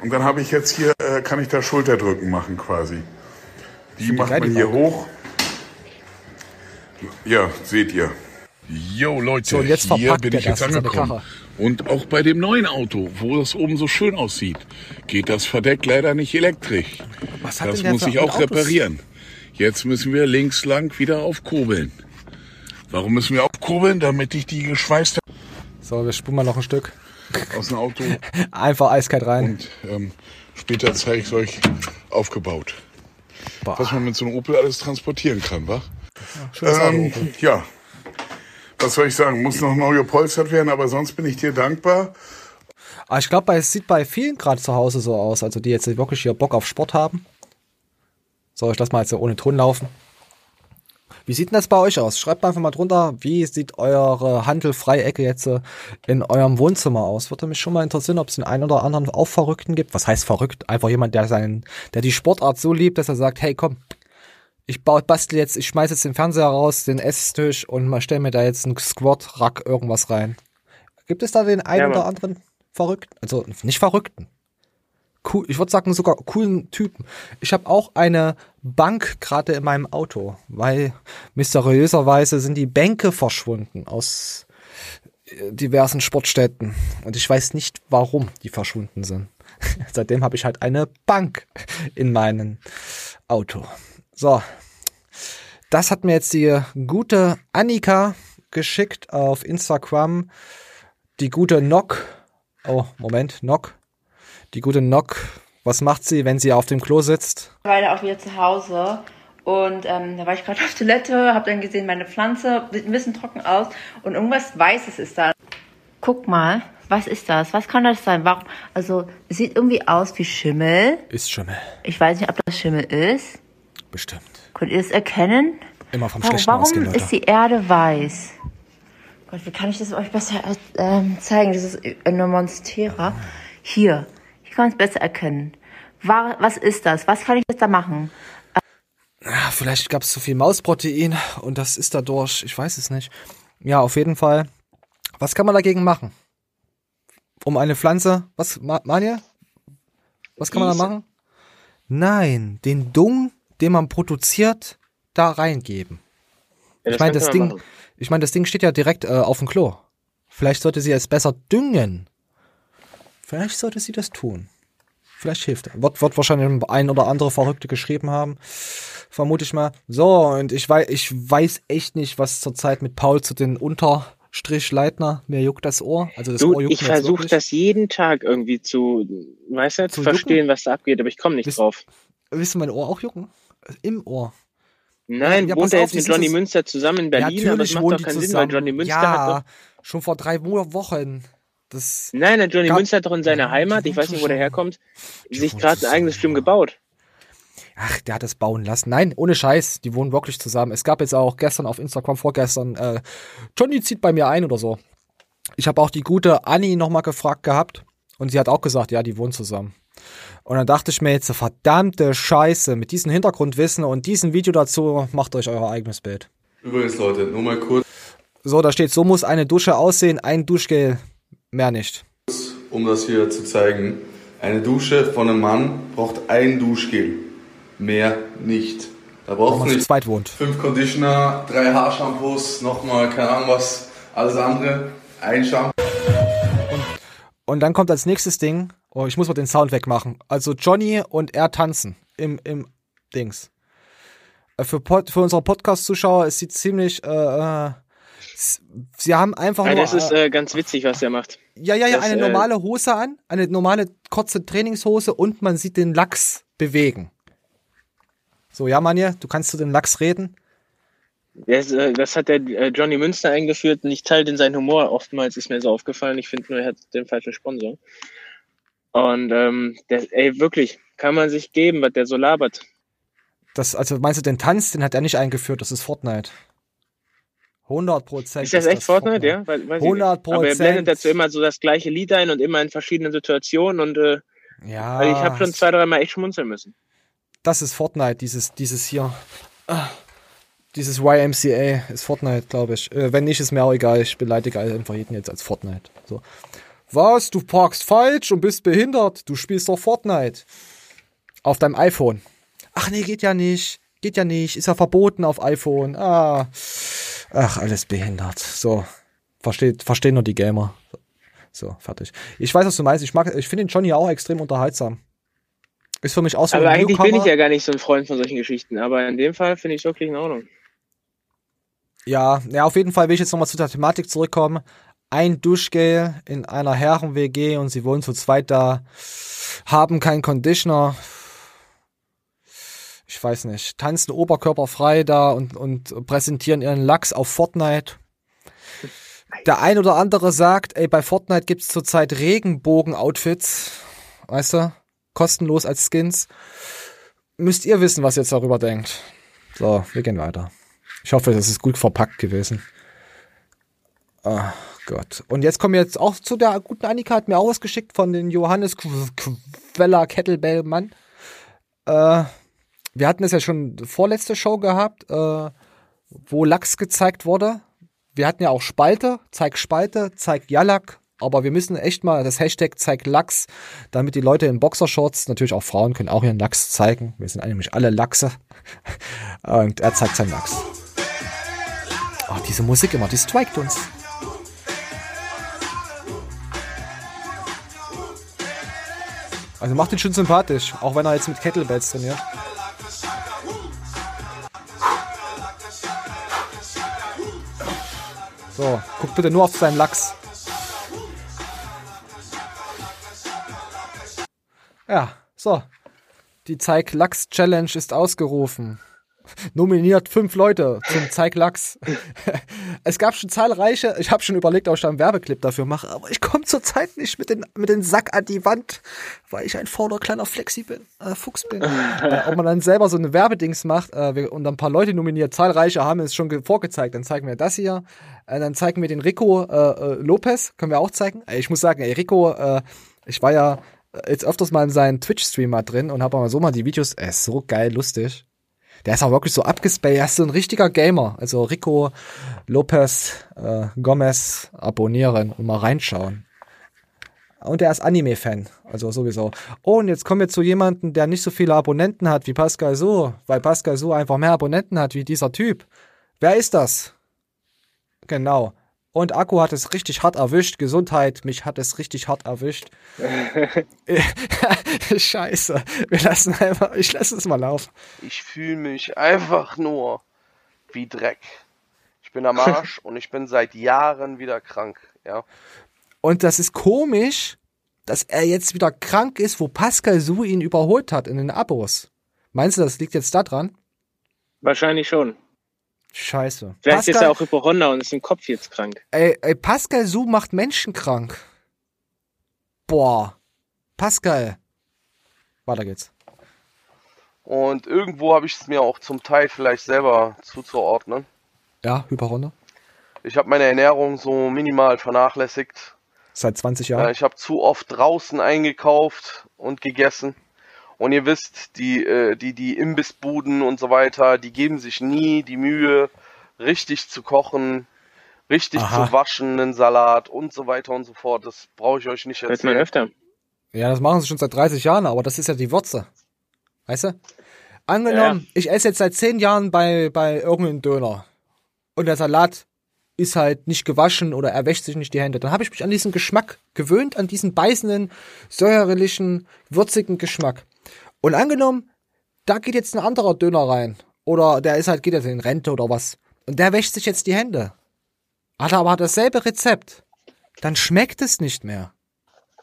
Und dann habe ich jetzt hier, äh, kann ich da Schulterdrücken machen quasi. Die macht man hier hoch. Ja, seht ihr. Jo Leute, so, hier bin ich jetzt angekommen. Und auch bei dem neuen Auto, wo das oben so schön aussieht, geht das Verdeck leider nicht elektrisch. Was hat das muss ich auch reparieren. Jetzt müssen wir links lang wieder aufkurbeln. Warum müssen wir aufkurbeln? Damit ich die geschweißte... So, wir spulen mal noch ein Stück. Aus dem Auto. Einfach eiskalt rein. Und ähm, später zeige ich es euch aufgebaut. Boah. Was man mit so einem Opel alles transportieren kann, wa? Ja, ähm, ja, was soll ich sagen, muss noch neu gepolstert werden, aber sonst bin ich dir dankbar. Aber ah, ich glaube, es sieht bei vielen gerade zu Hause so aus, also die jetzt wirklich hier Bock auf Sport haben. So, ich lasse mal jetzt ohne Ton laufen. Wie sieht denn das bei euch aus? Schreibt einfach mal drunter, wie sieht eure Handelfreiecke jetzt äh, in eurem Wohnzimmer aus? Würde mich schon mal interessieren, ob es den einen oder anderen auch Verrückten gibt. Was heißt verrückt? Einfach jemand, der seinen, der die Sportart so liebt, dass er sagt, hey komm, ich baue, bastel jetzt, ich schmeiß jetzt den Fernseher raus, den Esstisch und mal stell mir da jetzt einen Squat-Rack irgendwas rein. Gibt es da den einen ja, oder anderen Verrückten? Also nicht Verrückten. Cool, ich würde sagen sogar coolen Typen. Ich habe auch eine Bank gerade in meinem Auto, weil mysteriöserweise sind die Bänke verschwunden aus äh, diversen Sportstätten und ich weiß nicht, warum die verschwunden sind. Seitdem habe ich halt eine Bank in meinem Auto. So. Das hat mir jetzt die gute Annika geschickt auf Instagram. Die gute Nock. Oh, Moment, Nock. Die gute Nock. Was macht sie, wenn sie auf dem Klo sitzt? Weiter auch wieder zu Hause. Und ähm, da war ich gerade auf Toilette, habe dann gesehen, meine Pflanze sieht ein bisschen trocken aus und irgendwas Weißes ist da. Guck mal, was ist das? Was kann das sein? Warum? Also, es sieht irgendwie aus wie Schimmel. Ist Schimmel. Ich weiß nicht, ob das Schimmel ist. Bestimmt. Könnt ihr es erkennen? Immer vom warum, Schlechten warum ausgehen, ist die Erde weiß? Gott, wie kann ich das euch besser äh, zeigen? Das ist eine Monstera. Hier. Kann man es besser erkennen. Was ist das? Was kann ich jetzt da machen? Ja, vielleicht gab es zu viel Mausprotein und das ist dadurch, ich weiß es nicht. Ja, auf jeden Fall. Was kann man dagegen machen? Um eine Pflanze, was, Manja? Was kann man da machen? Nein, den Dung den man produziert, da reingeben. Ja, ich meine, das Ding, machen. ich meine, das Ding steht ja direkt äh, auf dem Klo. Vielleicht sollte sie es besser düngen. Vielleicht sollte sie das tun. Vielleicht hilft. Wird, wird wahrscheinlich ein oder andere Verrückte geschrieben haben. Vermute ich mal. So, und ich weiß, ich weiß echt nicht, was zurzeit mit Paul zu den Unterstrichleitner. Mir juckt das Ohr. Also das du, Ohr juckt ich versuche das jeden Tag irgendwie zu, weißt du, zu, zu verstehen, was da abgeht, aber ich komme nicht Wisst, drauf. Willst du mein Ohr auch jucken? im Ohr. Nein, ja, wohnt er jetzt mit Johnny Münster zusammen in Berlin? Ja, natürlich aber das macht doch keinen Sinn, weil Johnny Münster ja, hat doch... schon vor drei Wochen. Das nein, nein, Johnny Münster hat doch in seiner Heimat, ich weiß nicht, wo der herkommt, sich gerade ein eigenes Stimm gebaut. Ach, der hat es bauen lassen. Nein, ohne Scheiß, die wohnen wirklich zusammen. Es gab jetzt auch gestern auf Instagram, vorgestern, äh, Johnny zieht bei mir ein oder so. Ich habe auch die gute Annie nochmal gefragt gehabt und sie hat auch gesagt, ja, die wohnen zusammen. Und dann dachte ich mir jetzt, verdammte Scheiße, mit diesem Hintergrundwissen und diesem Video dazu, macht euch euer eigenes Bild. Übrigens, Leute, nur mal kurz. So, da steht, so muss eine Dusche aussehen, ein Duschgel, mehr nicht. Um das hier zu zeigen, eine Dusche von einem Mann braucht ein Duschgel, mehr nicht. Da braucht es nicht zweit wohnt. fünf Conditioner, drei Haarshampoos, nochmal, keine Ahnung was, alles andere, ein Shampoo. Und, und dann kommt als nächstes Ding, oh, ich muss mal den Sound wegmachen. Also Johnny und er tanzen im, im Dings. Äh, für, Pod, für unsere Podcast-Zuschauer, es sieht ziemlich, äh, äh sie haben einfach ja, nur. Das ist äh, ganz witzig, was er macht. Ja, ja, ja, das, eine äh, normale Hose an, eine normale kurze Trainingshose und man sieht den Lachs bewegen. So, ja, Manje, du kannst zu dem Lachs reden. Das, äh, das hat der äh, Johnny Münster eingeführt und ich teile den seinen Humor oftmals, ist mir so aufgefallen. Ich finde nur, er hat den falschen Sponsor. Und ähm, der, ey, wirklich, kann man sich geben, was der so labert. Das, also meinst du den Tanz, den hat er nicht eingeführt, das ist Fortnite. 100 Prozent. Ist das echt Fortnite, ja? Weil, 100 Prozent. Aber er blendet dazu immer so das gleiche Lied ein und immer in verschiedenen Situationen und äh, ja, ich habe schon zwei, dreimal echt schmunzeln müssen. Das ist Fortnite, dieses, dieses hier. Dieses YMCA ist Fortnite, glaube ich. Äh, wenn nicht, ist mir auch egal. Ich beleidige einfach jeden jetzt als Fortnite. So. Was? Du parkst falsch und bist behindert. Du spielst doch Fortnite. Auf deinem iPhone. Ach nee, geht ja nicht. Geht ja nicht. Ist ja verboten auf iPhone. Ah. Ach, alles behindert. So. Versteht, verstehen nur die Gamer. So, fertig. Ich weiß, was du meinst. Ich mag, ich finde den Johnny auch extrem unterhaltsam. Ist für mich auch so Aber eigentlich Newcomer. bin ich ja gar nicht so ein Freund von solchen Geschichten. Aber in dem Fall finde ich es wirklich in Ordnung. Ja, ja, auf jeden Fall will ich jetzt nochmal zu der Thematik zurückkommen. Ein Duschgel in einer Herren-WG und sie wohnen zu zweit da, haben keinen Conditioner. Ich weiß nicht, tanzen oberkörperfrei da und, und präsentieren ihren Lachs auf Fortnite. Der ein oder andere sagt, ey, bei Fortnite gibt's zurzeit Regenbogen-Outfits. Weißt du? Kostenlos als Skins. Müsst ihr wissen, was ihr jetzt darüber denkt. So, wir gehen weiter. Ich hoffe, das ist gut verpackt gewesen. Oh Gott. Und jetzt kommen wir jetzt auch zu der guten Annika, hat mir auch was geschickt von den Johannes Queller Kettlebell-Mann. Äh, wir hatten es ja schon vorletzte Show gehabt, äh, wo Lachs gezeigt wurde. Wir hatten ja auch Spalte, zeig Spalte, zeig Jalak, aber wir müssen echt mal das Hashtag zeig Lachs, damit die Leute in Boxershorts, natürlich auch Frauen können auch ihren Lachs zeigen. Wir sind nämlich alle Lachse. Und er zeigt seinen Lachs. Oh, diese Musik immer, die strikt uns. Also macht ihn schon sympathisch, auch wenn er jetzt mit Kettlebells trainiert. So, guck bitte nur auf seinen Lachs. Ja, so. Die Zeig Lachs Challenge ist ausgerufen nominiert fünf Leute zum Zeig Lachs. es gab schon zahlreiche, ich habe schon überlegt, ob ich da einen Werbeclip dafür mache, aber ich komme zurzeit nicht mit, den, mit den Sack an die Wand, weil ich ein fauler kleiner Flexi bin, äh, Fuchs bin. äh, ob man dann selber so eine Werbedings macht äh, und ein paar Leute nominiert, zahlreiche haben es schon vorgezeigt, dann zeigen wir das hier, äh, dann zeigen wir den Rico äh, äh, Lopez, können wir auch zeigen. Ich muss sagen, ey, Rico, ich war ja jetzt öfters mal in seinen Twitch-Stream mal drin und habe mal so mal die Videos, er ist so geil, lustig. Der ist auch wirklich so abgespaced. Er ist so ein richtiger Gamer. Also Rico Lopez äh, Gomez abonnieren und mal reinschauen. Und er ist Anime-Fan, also sowieso. Oh, und jetzt kommen wir zu jemandem, der nicht so viele Abonnenten hat wie Pascal So, weil Pascal So einfach mehr Abonnenten hat wie dieser Typ. Wer ist das? Genau. Und Akku hat es richtig hart erwischt. Gesundheit, mich hat es richtig hart erwischt. Scheiße. Wir lassen einfach, ich lasse es mal laufen. Ich fühle mich einfach nur wie Dreck. Ich bin am Arsch und ich bin seit Jahren wieder krank, ja. Und das ist komisch, dass er jetzt wieder krank ist, wo Pascal Su ihn überholt hat in den Abos. Meinst du, das liegt jetzt da dran? Wahrscheinlich schon. Scheiße. Vielleicht Pascal, ist er auch Hypochonder und ist im Kopf jetzt krank. Ey, ey, Pascal Su macht Menschen krank. Boah. Pascal. Weiter geht's. Und irgendwo habe ich es mir auch zum Teil vielleicht selber zuzuordnen. Ja, Hyperrunde. Ich habe meine Ernährung so minimal vernachlässigt. Seit 20 Jahren? Ich habe zu oft draußen eingekauft und gegessen. Und ihr wisst, die, äh, die, die Imbissbuden und so weiter, die geben sich nie die Mühe, richtig zu kochen, richtig Aha. zu waschen, einen Salat und so weiter und so fort. Das brauche ich euch nicht erzählen. Hört man öfter. Ja, das machen sie schon seit 30 Jahren, aber das ist ja die Würze. Weißt du? Angenommen, ja. ich esse jetzt seit 10 Jahren bei, bei irgendeinem Döner und der Salat ist halt nicht gewaschen oder er wäscht sich nicht die Hände. Dann habe ich mich an diesen Geschmack gewöhnt, an diesen beißenden, säuerlichen, würzigen Geschmack. Und angenommen, da geht jetzt ein anderer Döner rein. Oder der ist halt, geht jetzt in Rente oder was. Und der wäscht sich jetzt die Hände. Hat aber dasselbe Rezept. Dann schmeckt es nicht mehr.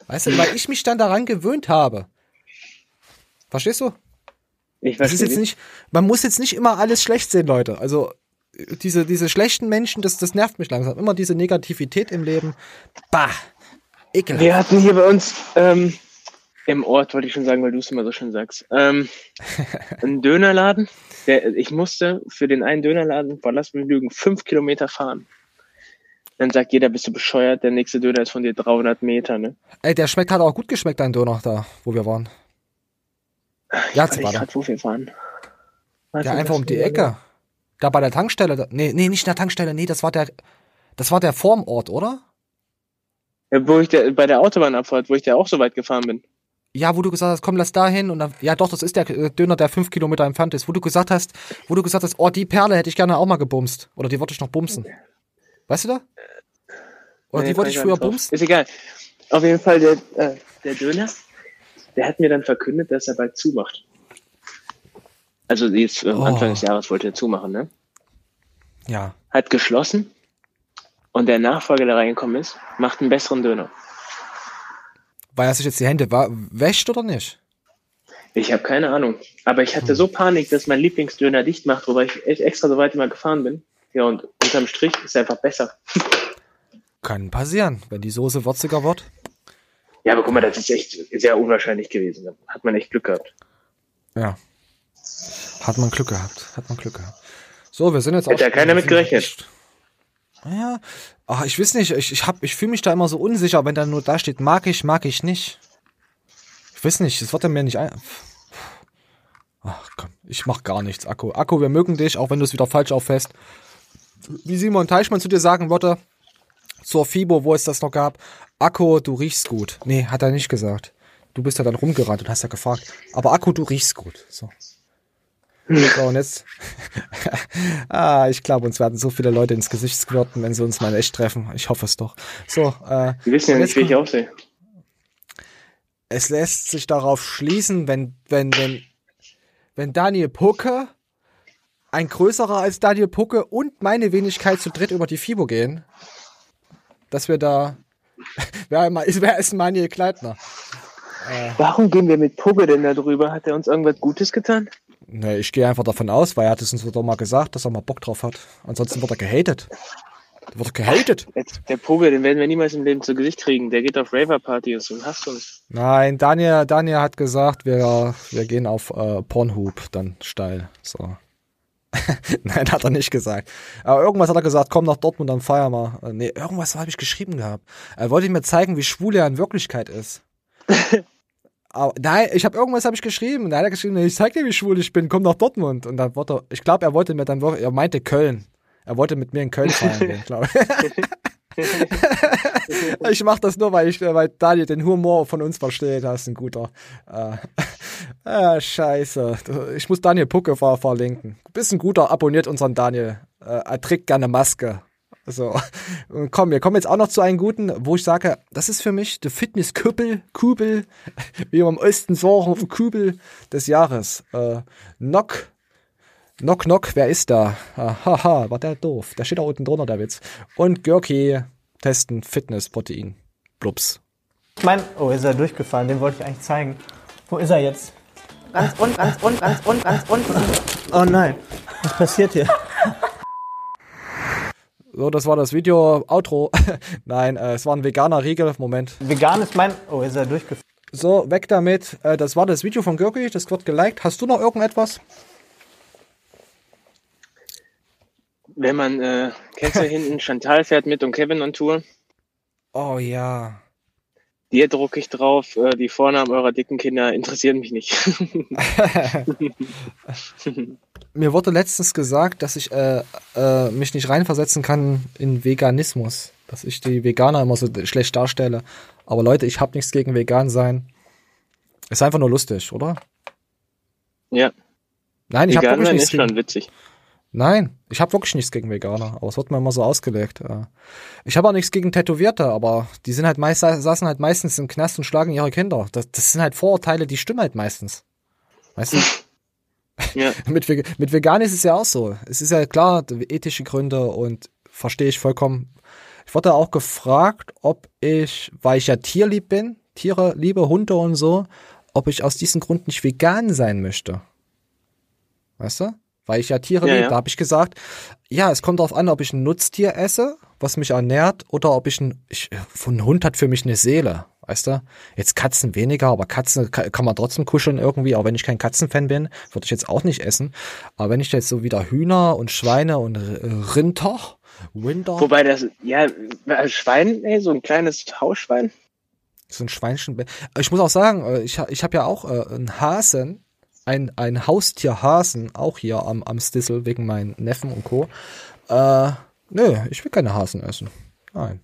Weißt du, weil ich mich dann daran gewöhnt habe. Verstehst du? Ich das ist jetzt nicht, man muss jetzt nicht immer alles schlecht sehen, Leute. Also, diese, diese schlechten Menschen, das, das nervt mich langsam. Immer diese Negativität im Leben. Bah. Ekelhaft. Wir hatten hier bei uns, ähm, im Ort, wollte ich schon sagen, weil du es immer so schön sagst. Ähm, ein Dönerladen. Der, ich musste für den einen Dönerladen, boah, lass mich lügen, fünf Kilometer fahren. Dann sagt jeder, bist du bescheuert, der nächste Döner ist von dir 300 Meter, ne? Ey, der schmeckt, hat auch gut geschmeckt, dein Döner da, wo wir waren. Ich ja, weiß grad, wo wir waren. ja, einfach um die Ecke. Da bei der Tankstelle. Da, nee, nee, nicht in der Tankstelle, nee, das war der, das war der Formort, oder? Ja, wo ich der, bei der Autobahnabfahrt, wo ich da auch so weit gefahren bin. Ja, wo du gesagt hast, komm, lass da hin und dann, ja doch, das ist der Döner, der fünf Kilometer entfernt ist. Wo du gesagt hast, wo du gesagt hast, oh, die Perle hätte ich gerne auch mal gebumst. Oder die wollte ich noch bumsen. Weißt du da? Oder nee, die wollte ich früher bumsen? Ist egal. Auf jeden Fall, der, äh, der Döner, der hat mir dann verkündet, dass er bald zumacht. Also jetzt äh, oh. Anfang des Jahres wollte er zumachen, ne? Ja. Hat geschlossen und der Nachfolger, der reingekommen ist, macht einen besseren Döner. Weil er sich jetzt die Hände wäscht oder nicht? Ich habe keine Ahnung. Aber ich hatte hm. so Panik, dass mein Lieblingsdöner dicht macht, wobei ich echt extra so weit immer gefahren bin. Ja, und unterm Strich ist er einfach besser. Kann passieren, wenn die Soße würziger wird. Ja, aber guck mal, das ist echt sehr unwahrscheinlich gewesen. Da hat man echt Glück gehabt. Ja. Hat man Glück gehabt. Hat man Glück gehabt. So, wir sind jetzt Hätte auch. Hätte ja keiner mit gerechnet. Ja, ach, ich weiß nicht, ich, ich, hab, ich fühle mich da immer so unsicher, wenn da nur da steht, mag ich, mag ich nicht. Ich weiß nicht, das wird ja mir nicht ein. Ach komm, ich mach gar nichts, Akku. Akku, wir mögen dich, auch wenn du es wieder falsch auffährst. Wie Simon Teichmann zu dir sagen würde, zur FIBO, wo es das noch gab, Akku, du riechst gut. Nee, hat er nicht gesagt. Du bist ja dann rumgerannt und hast ja gefragt. Aber Akku, du riechst gut. So. So, und jetzt. ah, ich glaube, uns werden so viele Leute ins Gesicht squirten, wenn sie uns mal echt treffen. Ich hoffe es doch. So, äh. Wir wissen ja nicht, wie ich aussehe. Es lässt sich darauf schließen, wenn, wenn, wenn, wenn Daniel Pucke, ein größerer als Daniel Pucke und meine Wenigkeit zu dritt über die FIBO gehen, dass wir da. wer, ist, wer ist Manuel Kleitner? Äh, Warum gehen wir mit Pucke denn da drüber? Hat er uns irgendwas Gutes getan? Ne, ich gehe einfach davon aus, weil er hat es uns doch mal gesagt, dass er mal Bock drauf hat. Ansonsten wird er gehatet. Der wird gehatet. Der Poge, den werden wir niemals im Leben zu Gesicht kriegen. Der geht auf Raver-Partys und hasst uns. Nein, Daniel, Daniel hat gesagt, wir, wir gehen auf äh, Pornhub dann steil. So. Nein, hat er nicht gesagt. Aber irgendwas hat er gesagt, komm nach Dortmund, dann feier mal. Äh, nee, irgendwas habe ich geschrieben gehabt. Er wollte mir zeigen, wie schwul er in Wirklichkeit ist. Aber nein, ich habe irgendwas habe ich geschrieben. Da hat er geschrieben, ich zeig dir, wie schwul ich bin, komm nach Dortmund. Und dann wollte er, ich glaube, er wollte mir dann, er meinte Köln. Er wollte mit mir in Köln feiern gehen, glaube ich. ich mache das nur, weil ich, weil Daniel den Humor von uns versteht. Das ist ein guter. Äh, äh, scheiße. Ich muss Daniel Pucke verlinken. Bist ein guter, abonniert unseren Daniel. Äh, er trägt gerne Maske. So, komm, wir kommen jetzt auch noch zu einem guten, wo ich sage, das ist für mich der Fitnesskübel, Kübel, wie wir im Osten sagen, Kübel des Jahres. Äh, Knock, Knock, Knock, wer ist da? Haha, war der doof. Der steht da unten drunter, der Witz. Und Görki testen Fitness, Protein. Blups. Ich mein, oh, ist er durchgefallen, den wollte ich eigentlich zeigen. Wo ist er jetzt? Ganz unten, ganz unten, ganz unten, ganz unten. Oh nein, was passiert hier? So, das war das Video. Outro. Nein, äh, es war ein veganer Riegel. Moment. Vegan ist mein. Oh, ist er durchgefallen. So, weg damit. Äh, das war das Video von Görki, das wird geliked. Hast du noch irgendetwas? Wenn man, äh, kennst du hinten, Chantal fährt mit und Kevin on Tour. Oh ja. Dir drucke ich drauf, äh, die Vornamen eurer dicken Kinder interessieren mich nicht. Mir wurde letztens gesagt, dass ich äh, äh, mich nicht reinversetzen kann in Veganismus. Dass ich die Veganer immer so schlecht darstelle. Aber Leute, ich habe nichts gegen vegan sein. Ist einfach nur lustig, oder? Ja. Nein, ich habe wirklich nichts ist schon witzig. Nein, ich habe wirklich nichts gegen Veganer, aber es wird mir immer so ausgelegt. Ich habe auch nichts gegen Tätowierte, aber die sind halt meist, saßen halt meistens im Knast und schlagen ihre Kinder. Das, das sind halt Vorurteile, die stimmen halt meistens. Weißt du? Ja. mit, mit Vegan ist es ja auch so. Es ist ja klar, ethische Gründe und verstehe ich vollkommen. Ich wurde auch gefragt, ob ich, weil ich ja tierlieb bin, Tiere liebe, Hunde und so, ob ich aus diesem Grund nicht vegan sein möchte. Weißt du? weil ich ja Tiere Ja, liebe. ja. Da habe ich gesagt, ja, es kommt darauf an, ob ich ein Nutztier esse, was mich ernährt, oder ob ich ein, ich, ein Hund hat für mich eine Seele, weißt du? Jetzt Katzen weniger, aber Katzen ka- kann man trotzdem kuscheln irgendwie, auch wenn ich kein Katzenfan bin, würde ich jetzt auch nicht essen. Aber wenn ich jetzt so wieder Hühner und Schweine und R- Rinder, Rinder, Wobei das, ja, äh, Schwein, ey, so ein kleines Hausschwein. so ein Schweinchen. Ich muss auch sagen, äh, ich, ich habe ja auch äh, einen Hasen, ein, ein Haustierhasen, auch hier am, am Stissel wegen meinen Neffen und Co. Äh, nö, ich will keine Hasen essen. Nein.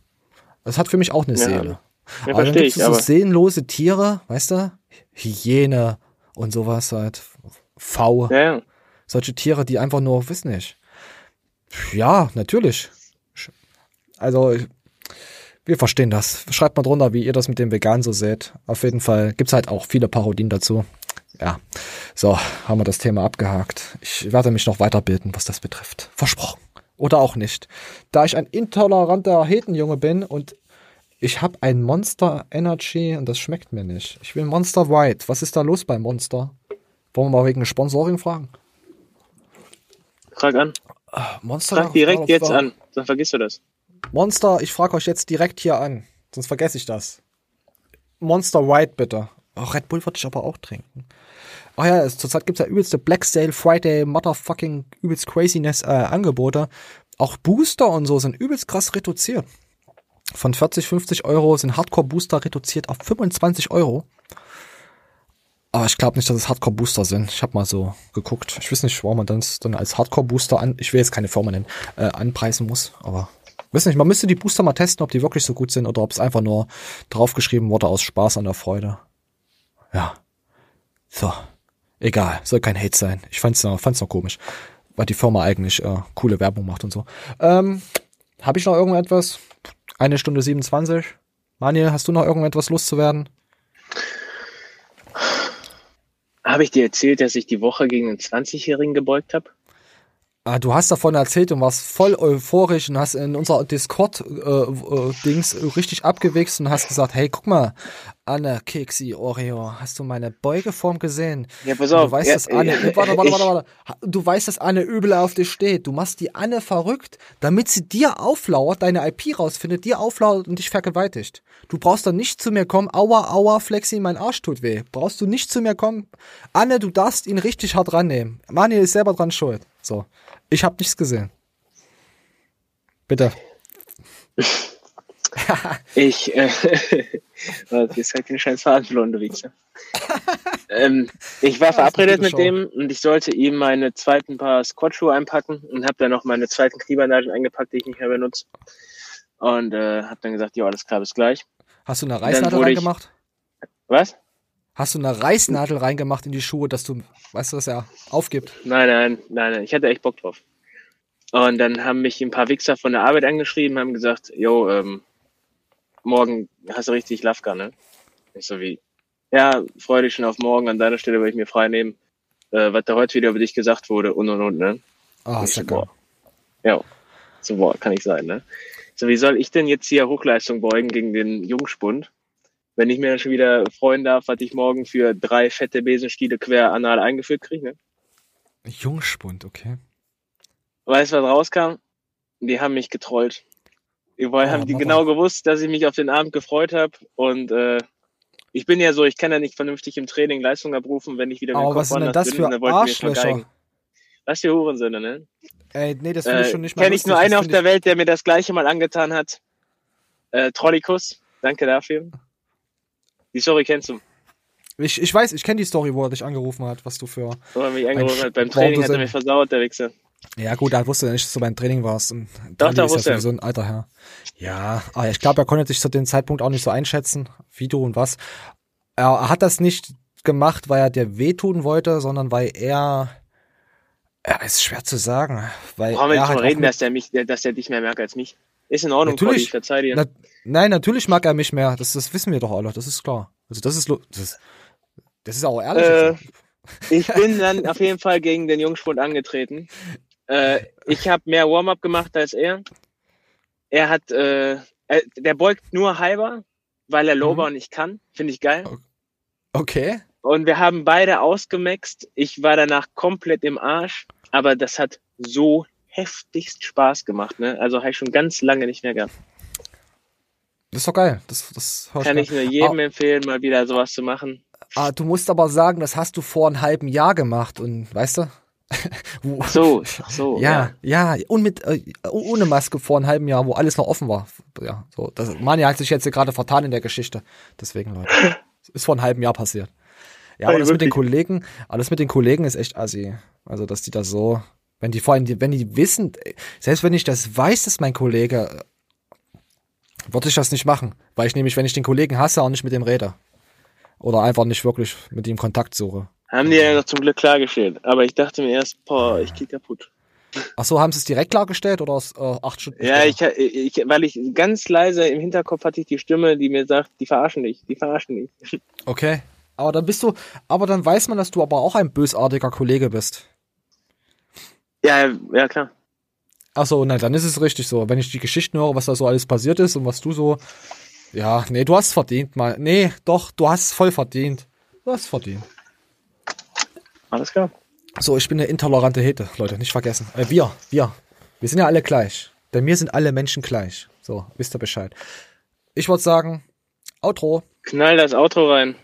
Das hat für mich auch eine Ja. Seele. Ja, aber dann gibt's ich, so seelenlose Tiere, weißt du? Hyäne und sowas halt. V. Ja. Solche Tiere, die einfach nur, wissen nicht. Ja, natürlich. Also, wir verstehen das. Schreibt mal drunter, wie ihr das mit dem Vegan so seht. Auf jeden Fall gibt's halt auch viele Parodien dazu. Ja, so, haben wir das Thema abgehakt. Ich werde mich noch weiterbilden, was das betrifft. Versprochen. Oder auch nicht. Da ich ein intoleranter Hetenjunge bin und ich habe ein Monster Energy und das schmeckt mir nicht. Ich will Monster White. Was ist da los bei Monster? Wollen wir mal wegen Sponsoring fragen? Frag an. Monster Frag direkt jetzt war- an, dann vergisst du das. Monster, ich frage euch jetzt direkt hier an, sonst vergesse ich das. Monster White bitte. Oh, Red Bull würde ich aber auch trinken. Ach ja, zurzeit gibt's ja übelste Black Sale Friday Motherfucking übelst Craziness äh, Angebote. Auch Booster und so sind übelst krass reduziert. Von 40, 50 Euro sind Hardcore Booster reduziert auf 25 Euro. Aber ich glaube nicht, dass es Hardcore Booster sind. Ich habe mal so geguckt. Ich weiß nicht, warum man das dann als Hardcore Booster an, ich will jetzt keine Firma nennen, äh, anpreisen muss, aber weiß nicht, man müsste die Booster mal testen, ob die wirklich so gut sind oder ob es einfach nur draufgeschrieben wurde aus Spaß an der Freude. Ja. So. Egal, soll kein Hate sein. Ich fand's noch, fand's noch komisch, weil die Firma eigentlich äh, coole Werbung macht und so. Ähm, habe ich noch irgendetwas? Eine Stunde 27. Manuel, hast du noch irgendetwas loszuwerden? Habe ich dir erzählt, dass ich die Woche gegen einen 20-Jährigen gebeugt habe? Ah, du hast davon erzählt und warst voll euphorisch und hast in unser Discord-Dings richtig abgewichst und hast gesagt, hey, guck mal, Anne, Keksi, Oreo, hast du meine Beugeform gesehen? Ja, pass auf, Du weißt, ja, dass Anne, ja, warte, warte, warte, warte. Du weißt, dass Anne übel auf dich steht. Du machst die Anne verrückt, damit sie dir auflauert, deine IP rausfindet, dir auflauert und dich vergewaltigt. Du brauchst dann nicht zu mir kommen, aua, aua, Flexi, mein Arsch tut weh. Brauchst du nicht zu mir kommen. Anne, du darfst ihn richtig hart rannehmen. Manuel ist selber dran schuld. So. Ich habe nichts gesehen. Bitte. Ich, äh, jetzt halt den scheiß Faden verloren, du Wichser. ähm, ich war Ja, verabredet mit eine dem und ich sollte ihm meine zweiten Paar Squatschuhe einpacken und habe dann noch meine zweiten Kniebandagen eingepackt, die ich nicht mehr benutze. Und äh, habe dann gesagt, ja, alles klar, bis gleich. Hast du eine ich- reingemacht? Was? Hast du eine Reißnadel reingemacht in die Schuhe, dass du, weißt du, dass er aufgibt? Nein, nein, nein, nein, ich hatte echt Bock drauf. Und dann haben mich ein paar Wichser von der Arbeit angeschrieben, haben gesagt, jo, ähm, morgen hast du richtig Lafka, ne? Ich so wie, ja, freu dich schon auf morgen, an deiner Stelle würde ich mir frei nehmen, äh, was da heute wieder über dich gesagt wurde und und und, ne? Ah, Ich ist so, boah. Ja, so, boah, kann ich sein, ne? So, wie soll ich denn jetzt hier Hochleistung beugen gegen den Jungspund, wenn ich mir dann schon wieder freuen darf, was ich morgen für drei fette Besenstiele quer anal eingeführt kriege, ne? Jungspund, okay. Weißt du, was rauskam? Die haben mich getrollt. Die wollen- Oh, haben die genau gewusst, dass ich mich auf den Abend gefreut habe und äh, Ich bin ja so, ich kann ja nicht vernünftig im Training Leistung abrufen, wenn ich wieder mit Aber was sind denn das bin, für Arschlöcher? Was für Hurensöhne, ne? Ey, nee, das finde ich äh, schon nicht mal Kenne ich nur einen auf der Welt, der mir das gleiche mal angetan hat. Äh, Trollikus, danke dafür. Die Story kennst du. Ich, ich weiß, ich kenne die Story, wo er dich angerufen hat, was du für. Wo er mich angerufen hat. Beim Training hat er mich versaut, der Wichser. Ja, gut, er wusste ja nicht, dass du beim Training warst. Und Doch, da wusste er. So ein alter Herr. Ja, aber ich glaube, er konnte sich zu dem Zeitpunkt auch nicht so einschätzen, wie du und was. Er hat das nicht gemacht, weil er dir wehtun wollte, sondern weil er. Ja, ist schwer zu sagen. Weil Brauchen wir nicht halt reden, dass der mich, dass der dich mehr merkt als mich. Ist in Ordnung, natürlich, ich verzeih dir. Na, nein, natürlich mag er mich mehr. Das, das wissen wir doch alle. Das ist klar. Also das ist, das ist, das ist auch ehrlich. Äh, ich bin dann auf jeden Fall gegen den Jungspund angetreten. Äh, ich habe mehr Warm-up gemacht als er. Er hat, äh, er, der beugt nur halber, weil er Lower mhm. nicht kann. Finde ich geil. Okay. Und wir haben beide ausgemaxt. Ich war danach komplett im Arsch, aber das hat so heftigst Spaß gemacht. Ne? Also habe ich schon ganz lange nicht mehr gehabt. Das ist doch geil. Das, das Kann ich nur jedem ah, empfehlen, mal wieder sowas zu machen. Ah, du musst aber sagen, das hast du vor einem halben Jahr gemacht und weißt du? ach so, ach so. Ja, ja, ja. und mit äh, ohne Maske vor einem halben Jahr, wo alles noch offen war. Ja, so. Das, Manja hat sich jetzt gerade vertan in der Geschichte. Deswegen, Leute. ist vor einem halben Jahr passiert. Ja, aber das mit den Kollegen, alles mit den Kollegen ist echt assi. Also, dass die das so, wenn die vor allem, wenn die wissen, selbst wenn ich das weiß, dass mein Kollege würde ich das nicht machen, weil ich nämlich, wenn ich den Kollegen hasse, auch nicht mit dem rede. Oder einfach nicht wirklich mit ihm Kontakt suche. Haben die ja noch zum Glück klargestellt. Aber ich dachte mir erst, boah, ich geh kaputt. Ach so, haben sie es direkt klargestellt oder aus äh, acht Stunden? Ja, ich, ich, weil ich ganz leise im Hinterkopf hatte ich die Stimme, die mir sagt, die verarschen dich, die verarschen dich. Okay. Aber dann bist du, aber dann weiß man, dass du aber auch ein bösartiger Kollege bist. Ja, ja, klar. Achso, na, dann ist es richtig so. Wenn ich die Geschichten höre, was da so alles passiert ist und was du so. Ja, nee, du hast verdient mal. Nee, doch, du hast voll verdient. Du hast verdient. Alles klar. So, ich bin eine intolerante Hete, Leute, nicht vergessen. Äh, wir, wir. Wir sind ja alle gleich. Denn mir sind alle Menschen gleich. So, wisst ihr Bescheid. Ich würde sagen, Outro. Knall das Outro rein.